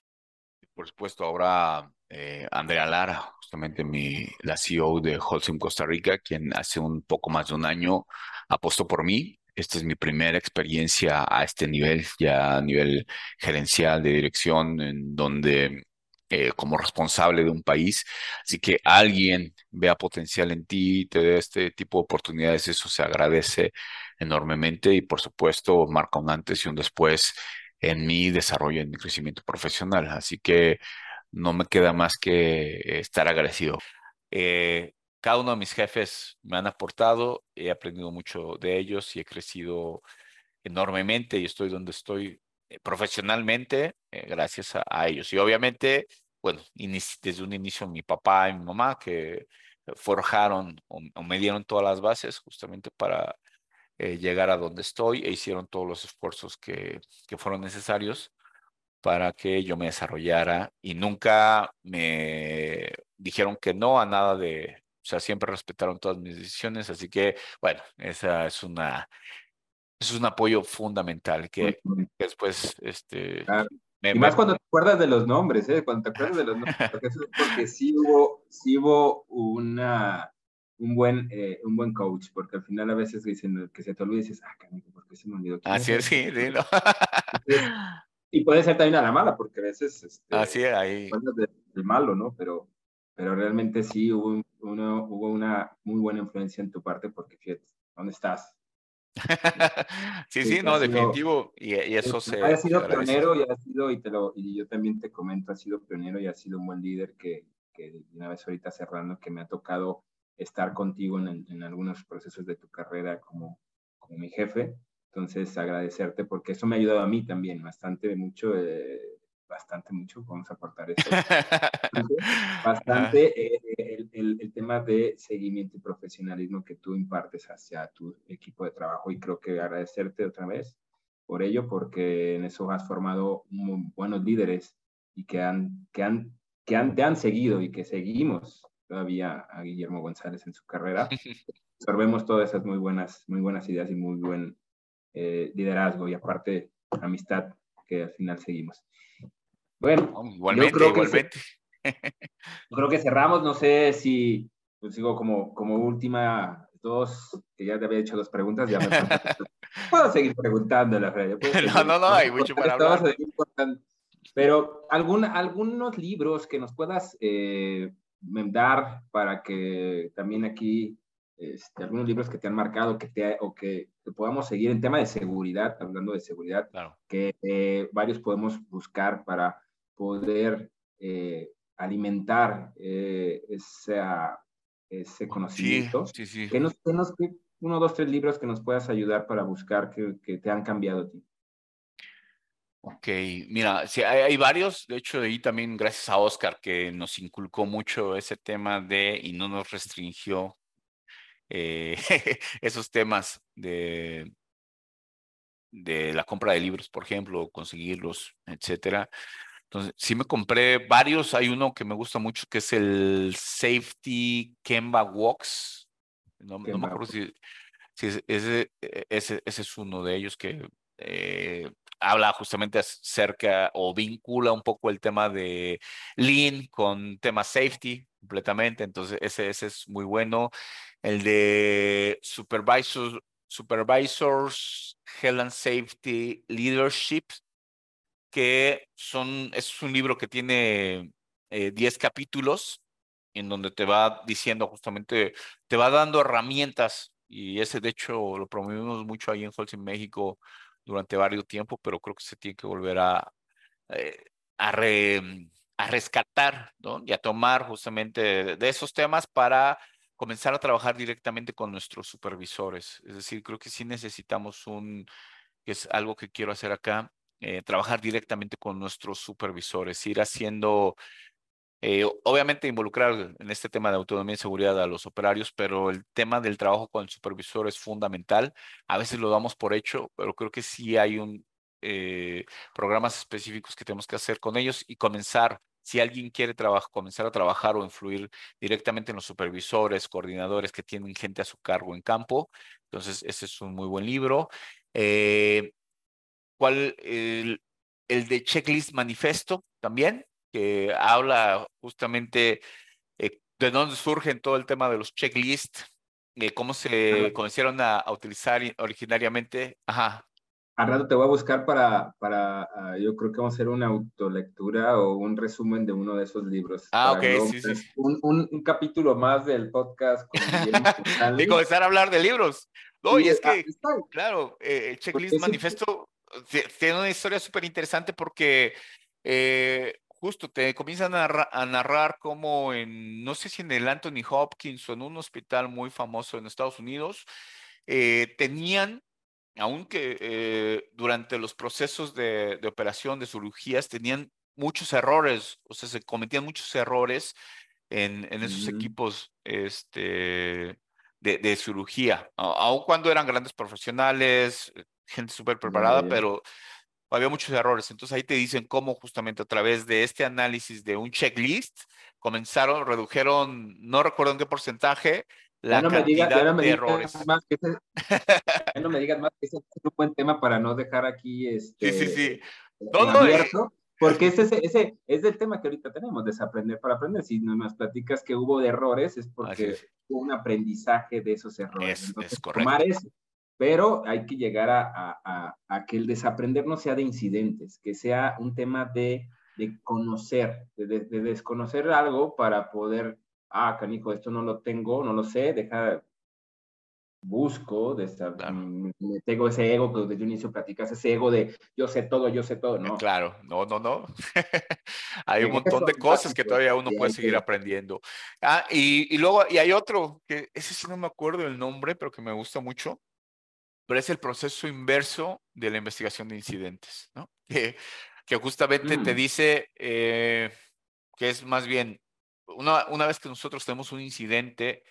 por supuesto, ahora eh, Andrea Lara, justamente mi, la CEO de Holcim Costa Rica, quien hace un poco más de un año apostó por mí. Esta es mi primera experiencia a este nivel, ya a nivel gerencial de dirección, en donde eh, como responsable de un país. Así que alguien vea potencial en ti, te dé este tipo de oportunidades, eso se agradece enormemente y por supuesto marca un antes y un después en mi desarrollo, en mi crecimiento profesional. Así que no me queda más que estar agradecido. Eh, cada uno de mis jefes me han aportado, he aprendido mucho de ellos y he crecido enormemente y estoy donde estoy eh, profesionalmente eh, gracias a, ellos. Y obviamente, bueno, desde un inicio mi papá y mi mamá que forjaron o, me dieron todas las bases justamente para llegar a donde estoy e hicieron todos los esfuerzos que, que fueron necesarios para que yo me desarrollara y nunca me dijeron que no a nada de, o sea, siempre respetaron todas mis decisiones, así que, bueno, esa es una, es un apoyo fundamental que, después, este... y más cuando te acuerdas de los nombres, ¿eh? Cuando te acuerdas de los nombres, porque, porque sí hubo, sí hubo una, un buen, eh, un buen coach, porque al final a veces dicen que se te olvida y dices, ah, canico, ¿por qué se me olvidó? Así es, sí, sí, no. Y puede ser también a la mala, porque a veces... Este, Así es, ahí... De, malo, ¿no? Pero, pero realmente sí hubo, uno, hubo una muy buena influencia en tu parte, porque fíjate, ¿dónde estás? sí, sí, no, definitivo, y, eso se... Ha sido pionero y ha sido, y, te lo, y yo también te comento, ha sido pionero y ha sido un buen líder que, que una vez ahorita cerrando, que me ha tocado estar contigo en, en algunos procesos de tu carrera como, como mi jefe, entonces, agradecerte porque eso me ha ayudado a mí también bastante, mucho, eh, bastante, mucho, vamos a aportar eso. bastante eh, el, el, el, tema de seguimiento y profesionalismo que tú impartes hacia tu equipo de trabajo y creo que agradecerte otra vez por ello porque en eso has formado muy buenos líderes y que han, que han, que han, te han seguido y que seguimos todavía a Guillermo González en su carrera. Absorbemos todas esas muy buenas, muy buenas ideas y muy buen eh, liderazgo y aparte amistad que al final seguimos. Bueno, igualmente, creo igualmente. creo que cerramos, no sé si pues como, como última dos, que ya te había hecho dos preguntas, ya me puedo seguir preguntando la No, no, no, hay mucho para hablar. Pero algún, algunos libros que nos puedas eh, dar para que también aquí este, algunos libros que te han marcado que te, o que, podamos seguir en tema de seguridad, hablando de seguridad, que eh, varios podemos buscar para poder eh, alimentar eh, ese conocimiento. Sí, sí, Que nos, que uno, dos, tres libros que nos puedas ayudar para buscar que, que te han cambiado a ti. Ok, mira, sí, hay, hay, varios, de hecho, ahí también gracias a Oscar que nos inculcó mucho ese tema de y no nos restringió eh, esos temas de, de la compra de libros, por ejemplo, conseguirlos, etcétera. Entonces, sí me compré varios. Hay uno que me gusta mucho que es el Safety Kemba Walks. No, me acuerdo si, ese, ese, ese, es uno de ellos que eh, habla justamente acerca o vincula un poco el tema de lean con tema safety completamente. Entonces, ese, ese es muy bueno. El de supervisors, supervisors Health and Safety Leadership, que son, es un libro que tiene 10 eh, capítulos en donde te va diciendo justamente, te va dando herramientas y ese de hecho lo promovimos mucho ahí en Holcim México durante varios tiempos, pero creo que se tiene que volver a, eh, a, a, rescatar ¿no? y a tomar justamente de, esos temas para comenzar a trabajar directamente con nuestros supervisores. Es decir, creo que sí necesitamos un, que es algo que quiero hacer acá, eh, trabajar directamente con nuestros supervisores, ir haciendo eh, obviamente involucrar en este tema de autonomía y seguridad a los operarios, pero el tema del trabajo con el supervisor es fundamental. A veces lo damos por hecho, pero creo que sí hay un, eh, programas específicos que tenemos que hacer con ellos y comenzar, si alguien quiere comenzar a trabajar o influir directamente en los supervisores, coordinadores que tienen gente a su cargo en campo. Entonces, ese es un muy buen libro. Eh, ¿Cuál? El, el de Checklist Manifesto también que habla justamente eh, de dónde surge todo el tema de los checklists, de cómo se comenzaron a, utilizar originariamente. Ajá. Al rato te voy a buscar para, para ah, yo creo que vamos a hacer una autolectura o un resumen de uno de esos libros. Ah, ok, sí, sí. Un, un, capítulo más del podcast. Con y comenzar a hablar de libros. No, y es que, claro, eh, el checklist manifesto tiene una historia súper interesante porque eh, justo te comienzan a, narrar como en, no sé si en el Anthony Hopkins o en un hospital muy famoso en Estados Unidos, eh, tenían, aunque eh, durante los procesos de, operación, de cirugías, tenían muchos errores, o sea, se cometían muchos errores en, esos mm. equipos este, de, cirugía, aun cuando eran grandes profesionales, gente súper preparada, pero había muchos errores. Entonces ahí te dicen cómo justamente a través de este análisis de un checklist comenzaron, redujeron, no recuerdo en qué porcentaje, la no cantidad me no me de errores. Más que ese, no me digas más que ese es un buen tema para no dejar aquí este, sí, sí, sí. Todo abierto. Porque ese, ese, es el tema que ahorita tenemos, desaprender para aprender. Si no nos platicas que hubo de errores, es porque hubo un aprendizaje de esos errores. Es, Entonces, es correcto. tomar eso pero hay que llegar a, que el desaprender no sea de incidentes, que sea un tema de, conocer, de, desconocer algo para poder, ah, canijo, esto no lo tengo, no lo sé, deja, busco, de me tengo ese ego que desde un inicio platicas, ese ego de yo sé todo, yo sé todo, ¿no? Claro, no, no, no. hay un montón de cosas que todavía uno puede seguir aprendiendo. Ah, y, y, luego, y hay otro, que ese sí no me acuerdo el nombre, pero que me gusta mucho, pero es el proceso inverso de la investigación de incidentes, ¿no? Que, que justamente te mm. dice eh, que es más bien, una, una, vez que nosotros tenemos un incidente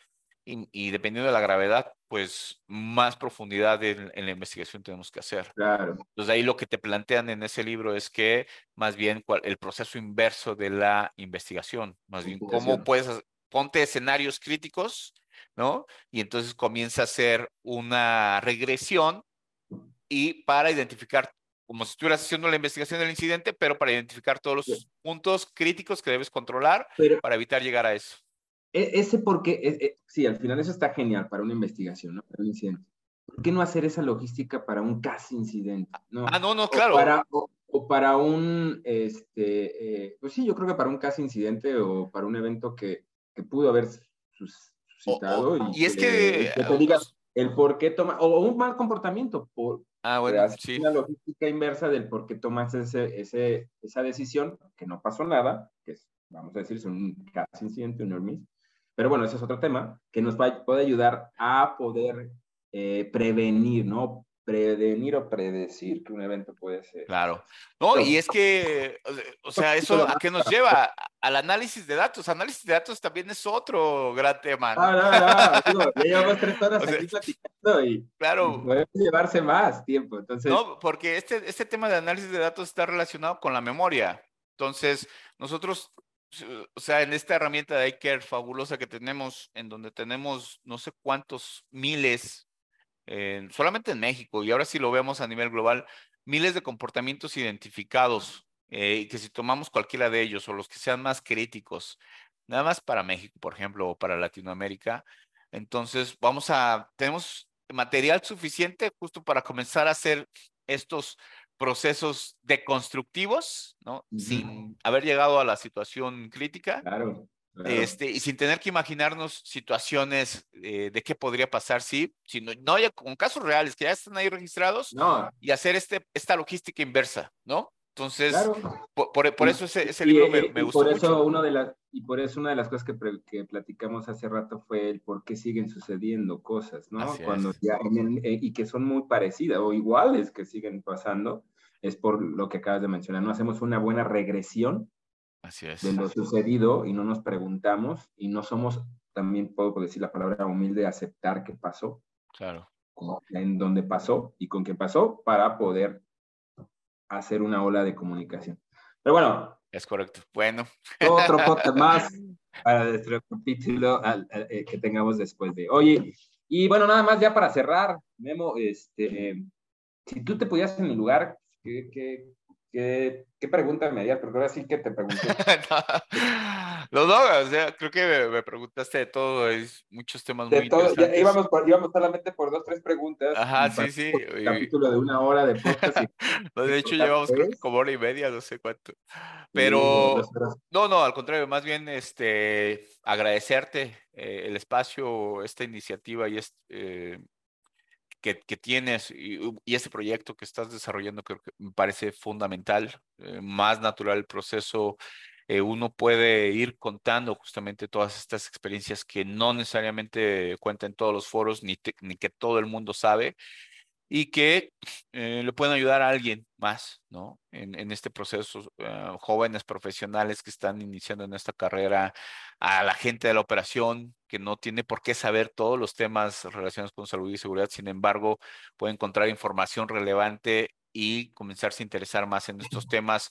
y, dependiendo de la gravedad, pues más profundidad en, la investigación tenemos que hacer. Claro. Entonces ahí lo que te plantean en ese libro es que más bien el proceso inverso de la investigación, más bien cómo puedes, ponte escenarios críticos ¿no? Y entonces comienza a hacer una regresión y para identificar, como si estuvieras haciendo la investigación del incidente, pero para identificar todos los puntos críticos que debes controlar para evitar llegar a eso. E, ese porque, e, e, sí, al final eso está genial para una investigación, ¿no? Para un incidente. ¿Por qué no hacer esa logística para un casi incidente? ¿no? Ah, no, no, claro. O para, o, para un, este, eh, pues sí, yo creo que para un casi incidente o para un evento que, que pudo haber sus, y, es que, te ah, digas el por qué toma, o un mal comportamiento, por, ah, bueno, sí. una logística inversa del por qué tomas ese, ese, esa decisión, que no pasó nada, que es, vamos a decir, es un casi incidente, un enorme pero bueno, ese es otro tema que nos va, puede ayudar a poder eh, prevenir, ¿no? Prevenir o predecir que un evento puede ser. Claro. No, y es que, o sea, eso a qué nos lleva? Al análisis de datos. Análisis de datos también es otro gran tema. ¿no? Ah, no, no, llevamos tres horas aquí platicando y, claro. puede llevarse más tiempo. Entonces... No, porque este, este tema de análisis de datos está relacionado con la memoria. Entonces, nosotros o sea, en esta herramienta de iCare fabulosa que tenemos, en donde tenemos no sé cuántos miles solamente en México, y ahora si lo vemos a nivel global, miles de comportamientos identificados, eh, y que si tomamos cualquiera de ellos o los que sean más críticos, nada más para México, por ejemplo, o para Latinoamérica, entonces vamos a, tenemos material suficiente justo para comenzar a hacer estos procesos deconstructivos, ¿no? Sin haber llegado a la situación crítica. Claro. Este, y sin tener que imaginarnos situaciones eh, de qué podría pasar si, si no, no haya con casos reales que ya están ahí registrados y hacer este, esta logística inversa, ¿no? Entonces, por, eso ese, libro me, me gustó. Por eso Uno de las, y por eso una de las cosas que, que, platicamos hace rato fue el por qué siguen sucediendo cosas, ¿no? Cuando ya eh, y que son muy parecidas o iguales que siguen pasando, es por lo que acabas de mencionar, ¿no? Hacemos una buena regresión de lo sucedido y no nos preguntamos y no somos, también puedo decir la palabra humilde, aceptar que pasó. Claro. En donde pasó y con qué pasó para poder hacer una ola de comunicación. Pero bueno. Es correcto. Bueno. Otro podcast más para nuestro capítulo eh, que tengamos después de. Oye, y bueno, nada más ya para cerrar, Memo, este, si tú te pudieras en mi lugar, ¿qué, qué, ¿Qué, qué pregunta me harías? Porque ahora sí que te pregunté. Los dos, o sea, creo que me, preguntaste de todo, hay muchos temas muy todo, interesantes. íbamos, íbamos, solamente por dos, tres preguntas. Ajá, sí, sí. capítulo de una hora de podcast. de hecho, llevamos como hora y media, no sé cuánto. Pero, no, no, al contrario, más bien este, agradecerte eh, el espacio, esta iniciativa y este, eh, que, tienes y, este proyecto que estás desarrollando creo que me parece fundamental, eh, más natural el proceso. Eh, uno puede ir contando justamente todas estas experiencias que no necesariamente cuentan en todos los foros ni, ni que todo el mundo sabe y que eh, le pueden ayudar a alguien más, ¿no? En, en este proceso, uh, jóvenes profesionales que están iniciando en esta carrera, a la gente de la operación que no tiene por qué saber todos los temas relacionados con salud y seguridad, sin embargo, puede encontrar información relevante y comenzarse a interesar más en estos temas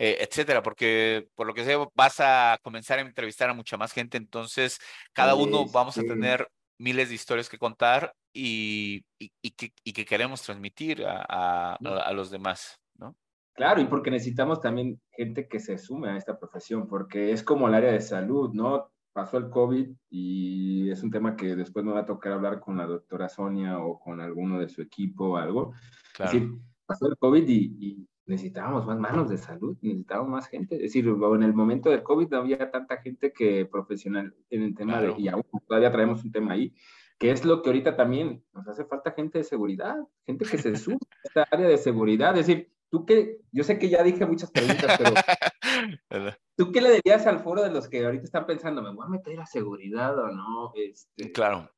eh, etcétera, porque por lo que sé vas a comenzar a entrevistar a mucha más gente, entonces cada uno vamos a tener miles de historias que contar y, y, que, y que, queremos transmitir a, a, los demás, ¿no? Claro, y porque necesitamos también gente que se sume a esta profesión, porque es como el área de salud, ¿no? Pasó el COVID y es un tema que después me va a tocar hablar con la doctora Sonia o con alguno de su equipo o algo. Claro. Es decir, pasó el COVID y, y necesitábamos más manos de salud, necesitábamos más gente. Es decir, en el momento del COVID no había tanta gente que profesional en el tema de, y aún todavía traemos un tema ahí, que es lo que ahorita también nos hace falta gente de seguridad, gente que se sube a esta área de seguridad. Es decir, tú que, yo sé que ya dije muchas preguntas, pero ¿tú qué le dirías al foro de los que ahorita están pensando, me voy a meter a seguridad o no? Este, claro.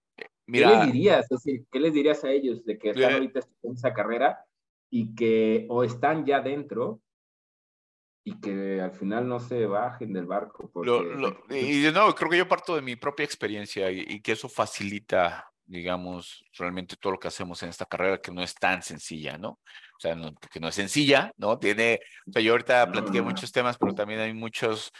Mira, ¿Qué les dirías? Es decir, ¿qué les dirías a ellos de que están ahorita en esa carrera y que o están ya dentro y que al final no se bajen del barco. y de nuevo, creo que yo parto de mi propia experiencia y, que eso facilita, digamos, realmente todo lo que hacemos en esta carrera, que no es tan sencilla, ¿no? O sea, no, que no es sencilla, ¿no? Tiene, o sea, yo ahorita platiqué muchos temas, pero también hay muchos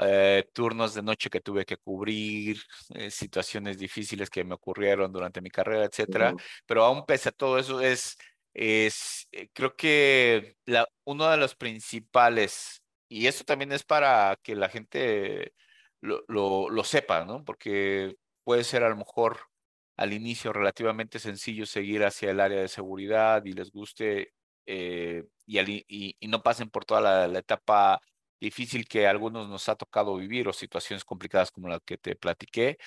eh, turnos de noche que tuve que cubrir, eh, situaciones difíciles que me ocurrieron durante mi carrera, etcétera. Pero aún pese a todo eso, es es, eh, creo que uno de los principales, y esto también es para que la gente lo, lo, sepa, ¿no? Porque puede ser a lo mejor al inicio relativamente sencillo seguir hacia el área de seguridad y les guste eh, y, y, no pasen por toda la, etapa difícil que a algunos nos ha tocado vivir o situaciones complicadas como la que te platiqué.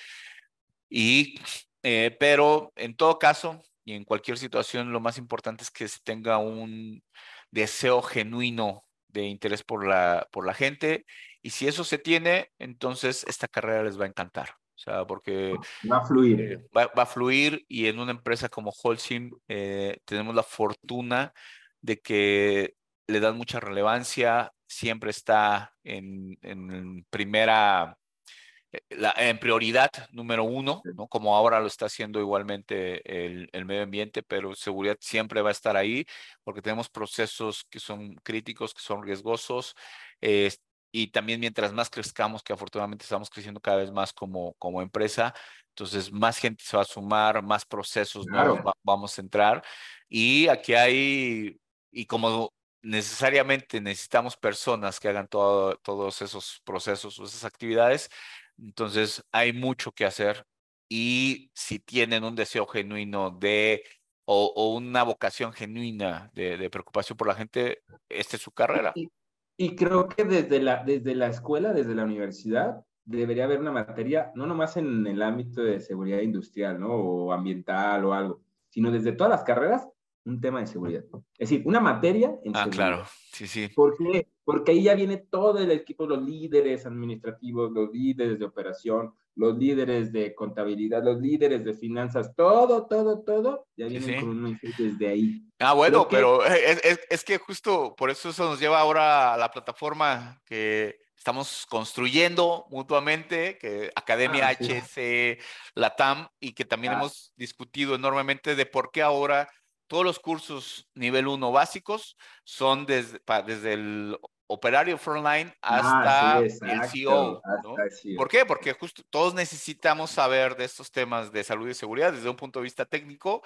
Y, eh, pero en todo caso, y en cualquier situación lo más importante es que se tenga un deseo genuino de interés por la, por la gente y si eso se tiene, entonces esta carrera les va a encantar. O sea, porque va a fluir. Eh, va, a fluir y en una empresa como Holcim eh, tenemos la fortuna de que le dan mucha relevancia, siempre está en, en primera en prioridad número uno, ¿no? como ahora lo está haciendo igualmente el, el, medio ambiente, pero seguridad siempre va a estar ahí porque tenemos procesos que son críticos, que son riesgosos. Eh, y también mientras más crezcamos, que afortunadamente estamos creciendo cada vez más como, como empresa, entonces más gente se va a sumar, más procesos nuevos vamos a entrar. Y aquí hay, y como necesariamente necesitamos personas que hagan todo, todos esos procesos o esas actividades, entonces, hay mucho que hacer y si tienen un deseo genuino de o, una vocación genuina de, preocupación por la gente, esta es su carrera. Y, creo que desde la, desde la escuela, desde la universidad, debería haber una materia, no nomás en el ámbito de seguridad industrial, ¿no? O ambiental o algo, sino desde todas las carreras, un tema de seguridad. Es decir, una materia en Ah, claro, sí, sí. ¿Por qué? Porque ahí ya viene todo el equipo, los líderes administrativos, los líderes de operación, los líderes de contabilidad, los líderes de finanzas, todo, todo, todo, ya viene con un desde ahí. Ah, bueno, pero es, es, que justo por eso eso nos lleva ahora a la plataforma que estamos construyendo mutuamente, que Academia ah, HC, Latam, y que también ah. hemos discutido enormemente de por qué ahora todos los cursos nivel 1 básicos son desde, desde el operario frontline ah, hasta el CEO. E ¿Por qué? Porque justo todos necesitamos saber de estos temas de salud y seguridad desde un punto de vista técnico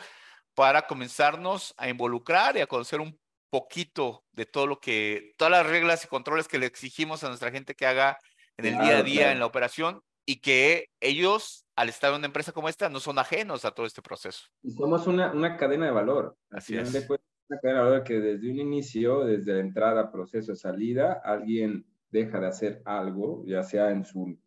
para comenzarnos a involucrar y a conocer un poquito de todo lo que, todas las reglas y controles que le exigimos a nuestra gente que haga en el día a día en la operación y que ellos al estar en una empresa como esta, no son ajenos a todo este proceso. Y somos una, una cadena de valor. Así es. una cadena de valor que desde un inicio, desde la entrada, proceso, salida, alguien deja de hacer algo, ya sea en su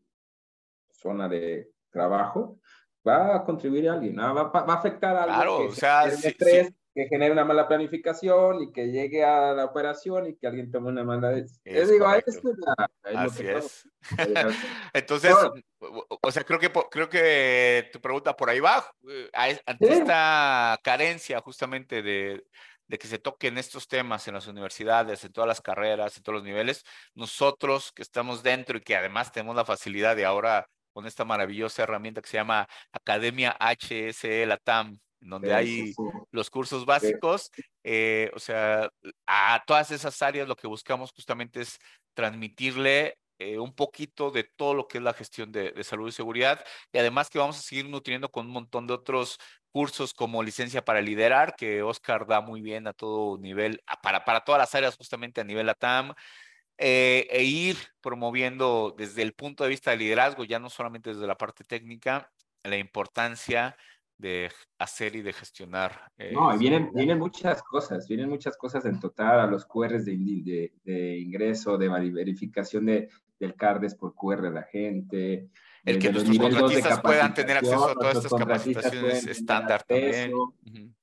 zona de trabajo, va a contribuir a alguien, va, va, a afectar a algo. Claro, o sea, que genere una mala planificación y que llegue a la operación y que alguien tome una mala decisión. digo, Así es. Entonces, o sea, creo que, creo que tu pregunta por ahí va, eh, ante esta carencia justamente de, de que se toquen estos temas en las universidades, en todas las carreras, en todos los niveles, nosotros que estamos dentro y que además tenemos la facilidad de ahora con esta maravillosa herramienta que se llama Academia HSE Latam, donde hay los cursos básicos, eh, o sea, a todas esas áreas lo que buscamos justamente es transmitirle eh, un poquito de todo lo que es la gestión de, salud y seguridad y además que vamos a seguir nutriendo con un montón de otros cursos como licencia para liderar, que Oscar da muy bien a todo nivel, para, para todas las áreas justamente a nivel ATAM. Eh, e ir promoviendo desde el punto de vista de liderazgo, ya no solamente desde la parte técnica, la importancia de hacer y de gestionar. Eh, no, vienen, vienen muchas cosas, vienen muchas cosas en total a los QRs de, de, de ingreso, de verificación de, del CARDES por QR de la gente. El que nuestros contratistas puedan tener acceso a todas estas capacitaciones estándar también.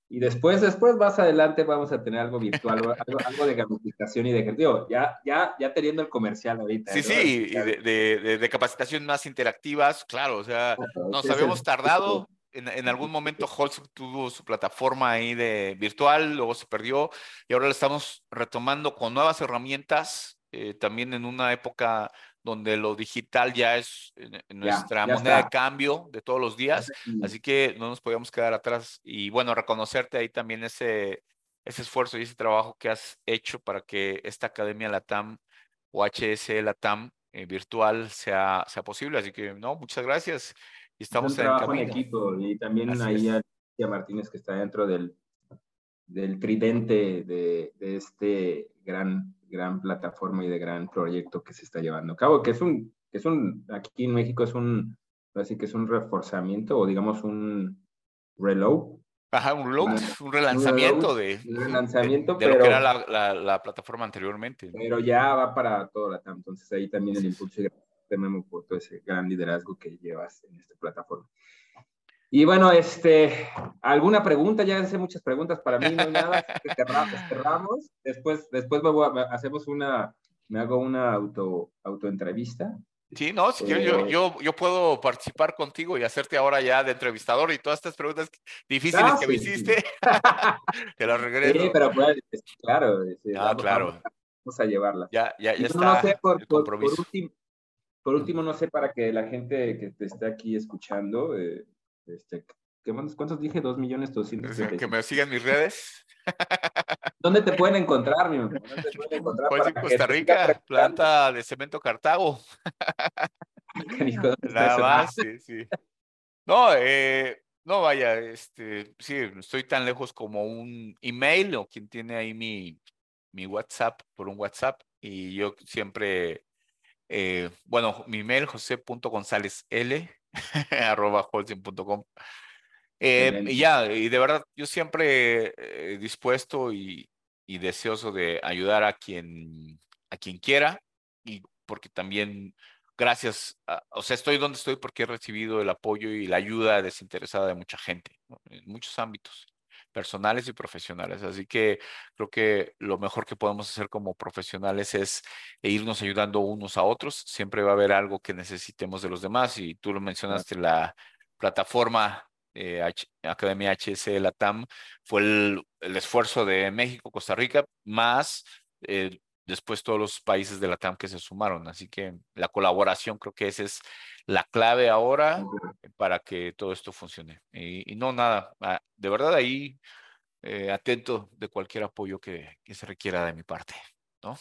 Y después, después más adelante vamos a tener algo virtual, algo, de gamificación y de ejercicio. Ya, ya, ya teniendo el comercial ahorita. Sí, sí, de, de, de, capacitación más interactivas, claro, o sea, nos habíamos tardado en, algún momento Holz tuvo su plataforma ahí de virtual, luego se perdió y ahora la estamos retomando con nuevas herramientas, eh, también en una época donde lo digital ya es nuestra moneda de cambio de todos los días, así que no nos podíamos quedar atrás. Y bueno, reconocerte ahí también ese, ese esfuerzo y ese trabajo que has hecho para que esta Academia Latam o HSE Latam eh, virtual sea, sea posible, así que no, muchas gracias y estamos un trabajo en, equipo y también ahí a Martínez que está dentro del, del tridente de, de, este gran, gran plataforma y de gran proyecto que se está llevando a cabo, que es un, que es un, aquí en México es un, así que es un reforzamiento o digamos un reload. Ajá, un reload, un relanzamiento de, relanzamiento, de, lo que era la, la, la, plataforma anteriormente. Pero ya va para todo la entonces ahí también el impulso y de Memo todo ese gran liderazgo que llevas en esta plataforma. Y bueno, este, ¿alguna pregunta? Ya hice muchas preguntas para mí, no hay nada. cerramos, Después, después me hacemos una, me hago una auto, autoentrevista Sí, no, si quieres, yo, yo, yo, puedo participar contigo y hacerte ahora ya de entrevistador y todas estas preguntas difíciles que me hiciste, te las regreso. Sí, pero pues, claro. ah, claro. Vamos a llevarlas. Ya, ya, ya está no sé, por, por, último, por, último, no sé, para que la gente que te esté aquí escuchando, eh, este, ¿cuántos dije? Dos millones doscientos. Que me sigan mis redes. ¿Dónde te pueden encontrar, mi ¿Dónde te pueden encontrar? Pues en Costa Rica, planta de cemento Cartago. Nada más, sí, sí. No, eh, no vaya, este, sí, estoy tan lejos como un email o quien tiene ahí mi, mi WhatsApp por un WhatsApp y yo siempre, eh, bueno, mi email josé.gonzálezl arroba holding.com eh, y ya, y de verdad, yo siempre eh, dispuesto y, y, deseoso de ayudar a quien, a quien quiera, y porque también, gracias, o sea, estoy donde estoy porque he recibido el apoyo y la ayuda desinteresada de mucha gente, en muchos ámbitos personales y profesionales. Así que creo que lo mejor que podemos hacer como profesionales es irnos ayudando unos a otros. Siempre va a haber algo que necesitemos de los demás y tú lo mencionaste, la plataforma eh, Academia HC Latam fue el, esfuerzo de México, Costa Rica, más eh, después todos los países de Latam que se sumaron. Así que la colaboración creo que esa es la clave ahora para que todo esto funcione. Y, no, nada, ah, de verdad ahí eh, atento de cualquier apoyo que, que se requiera de mi parte. ¿no?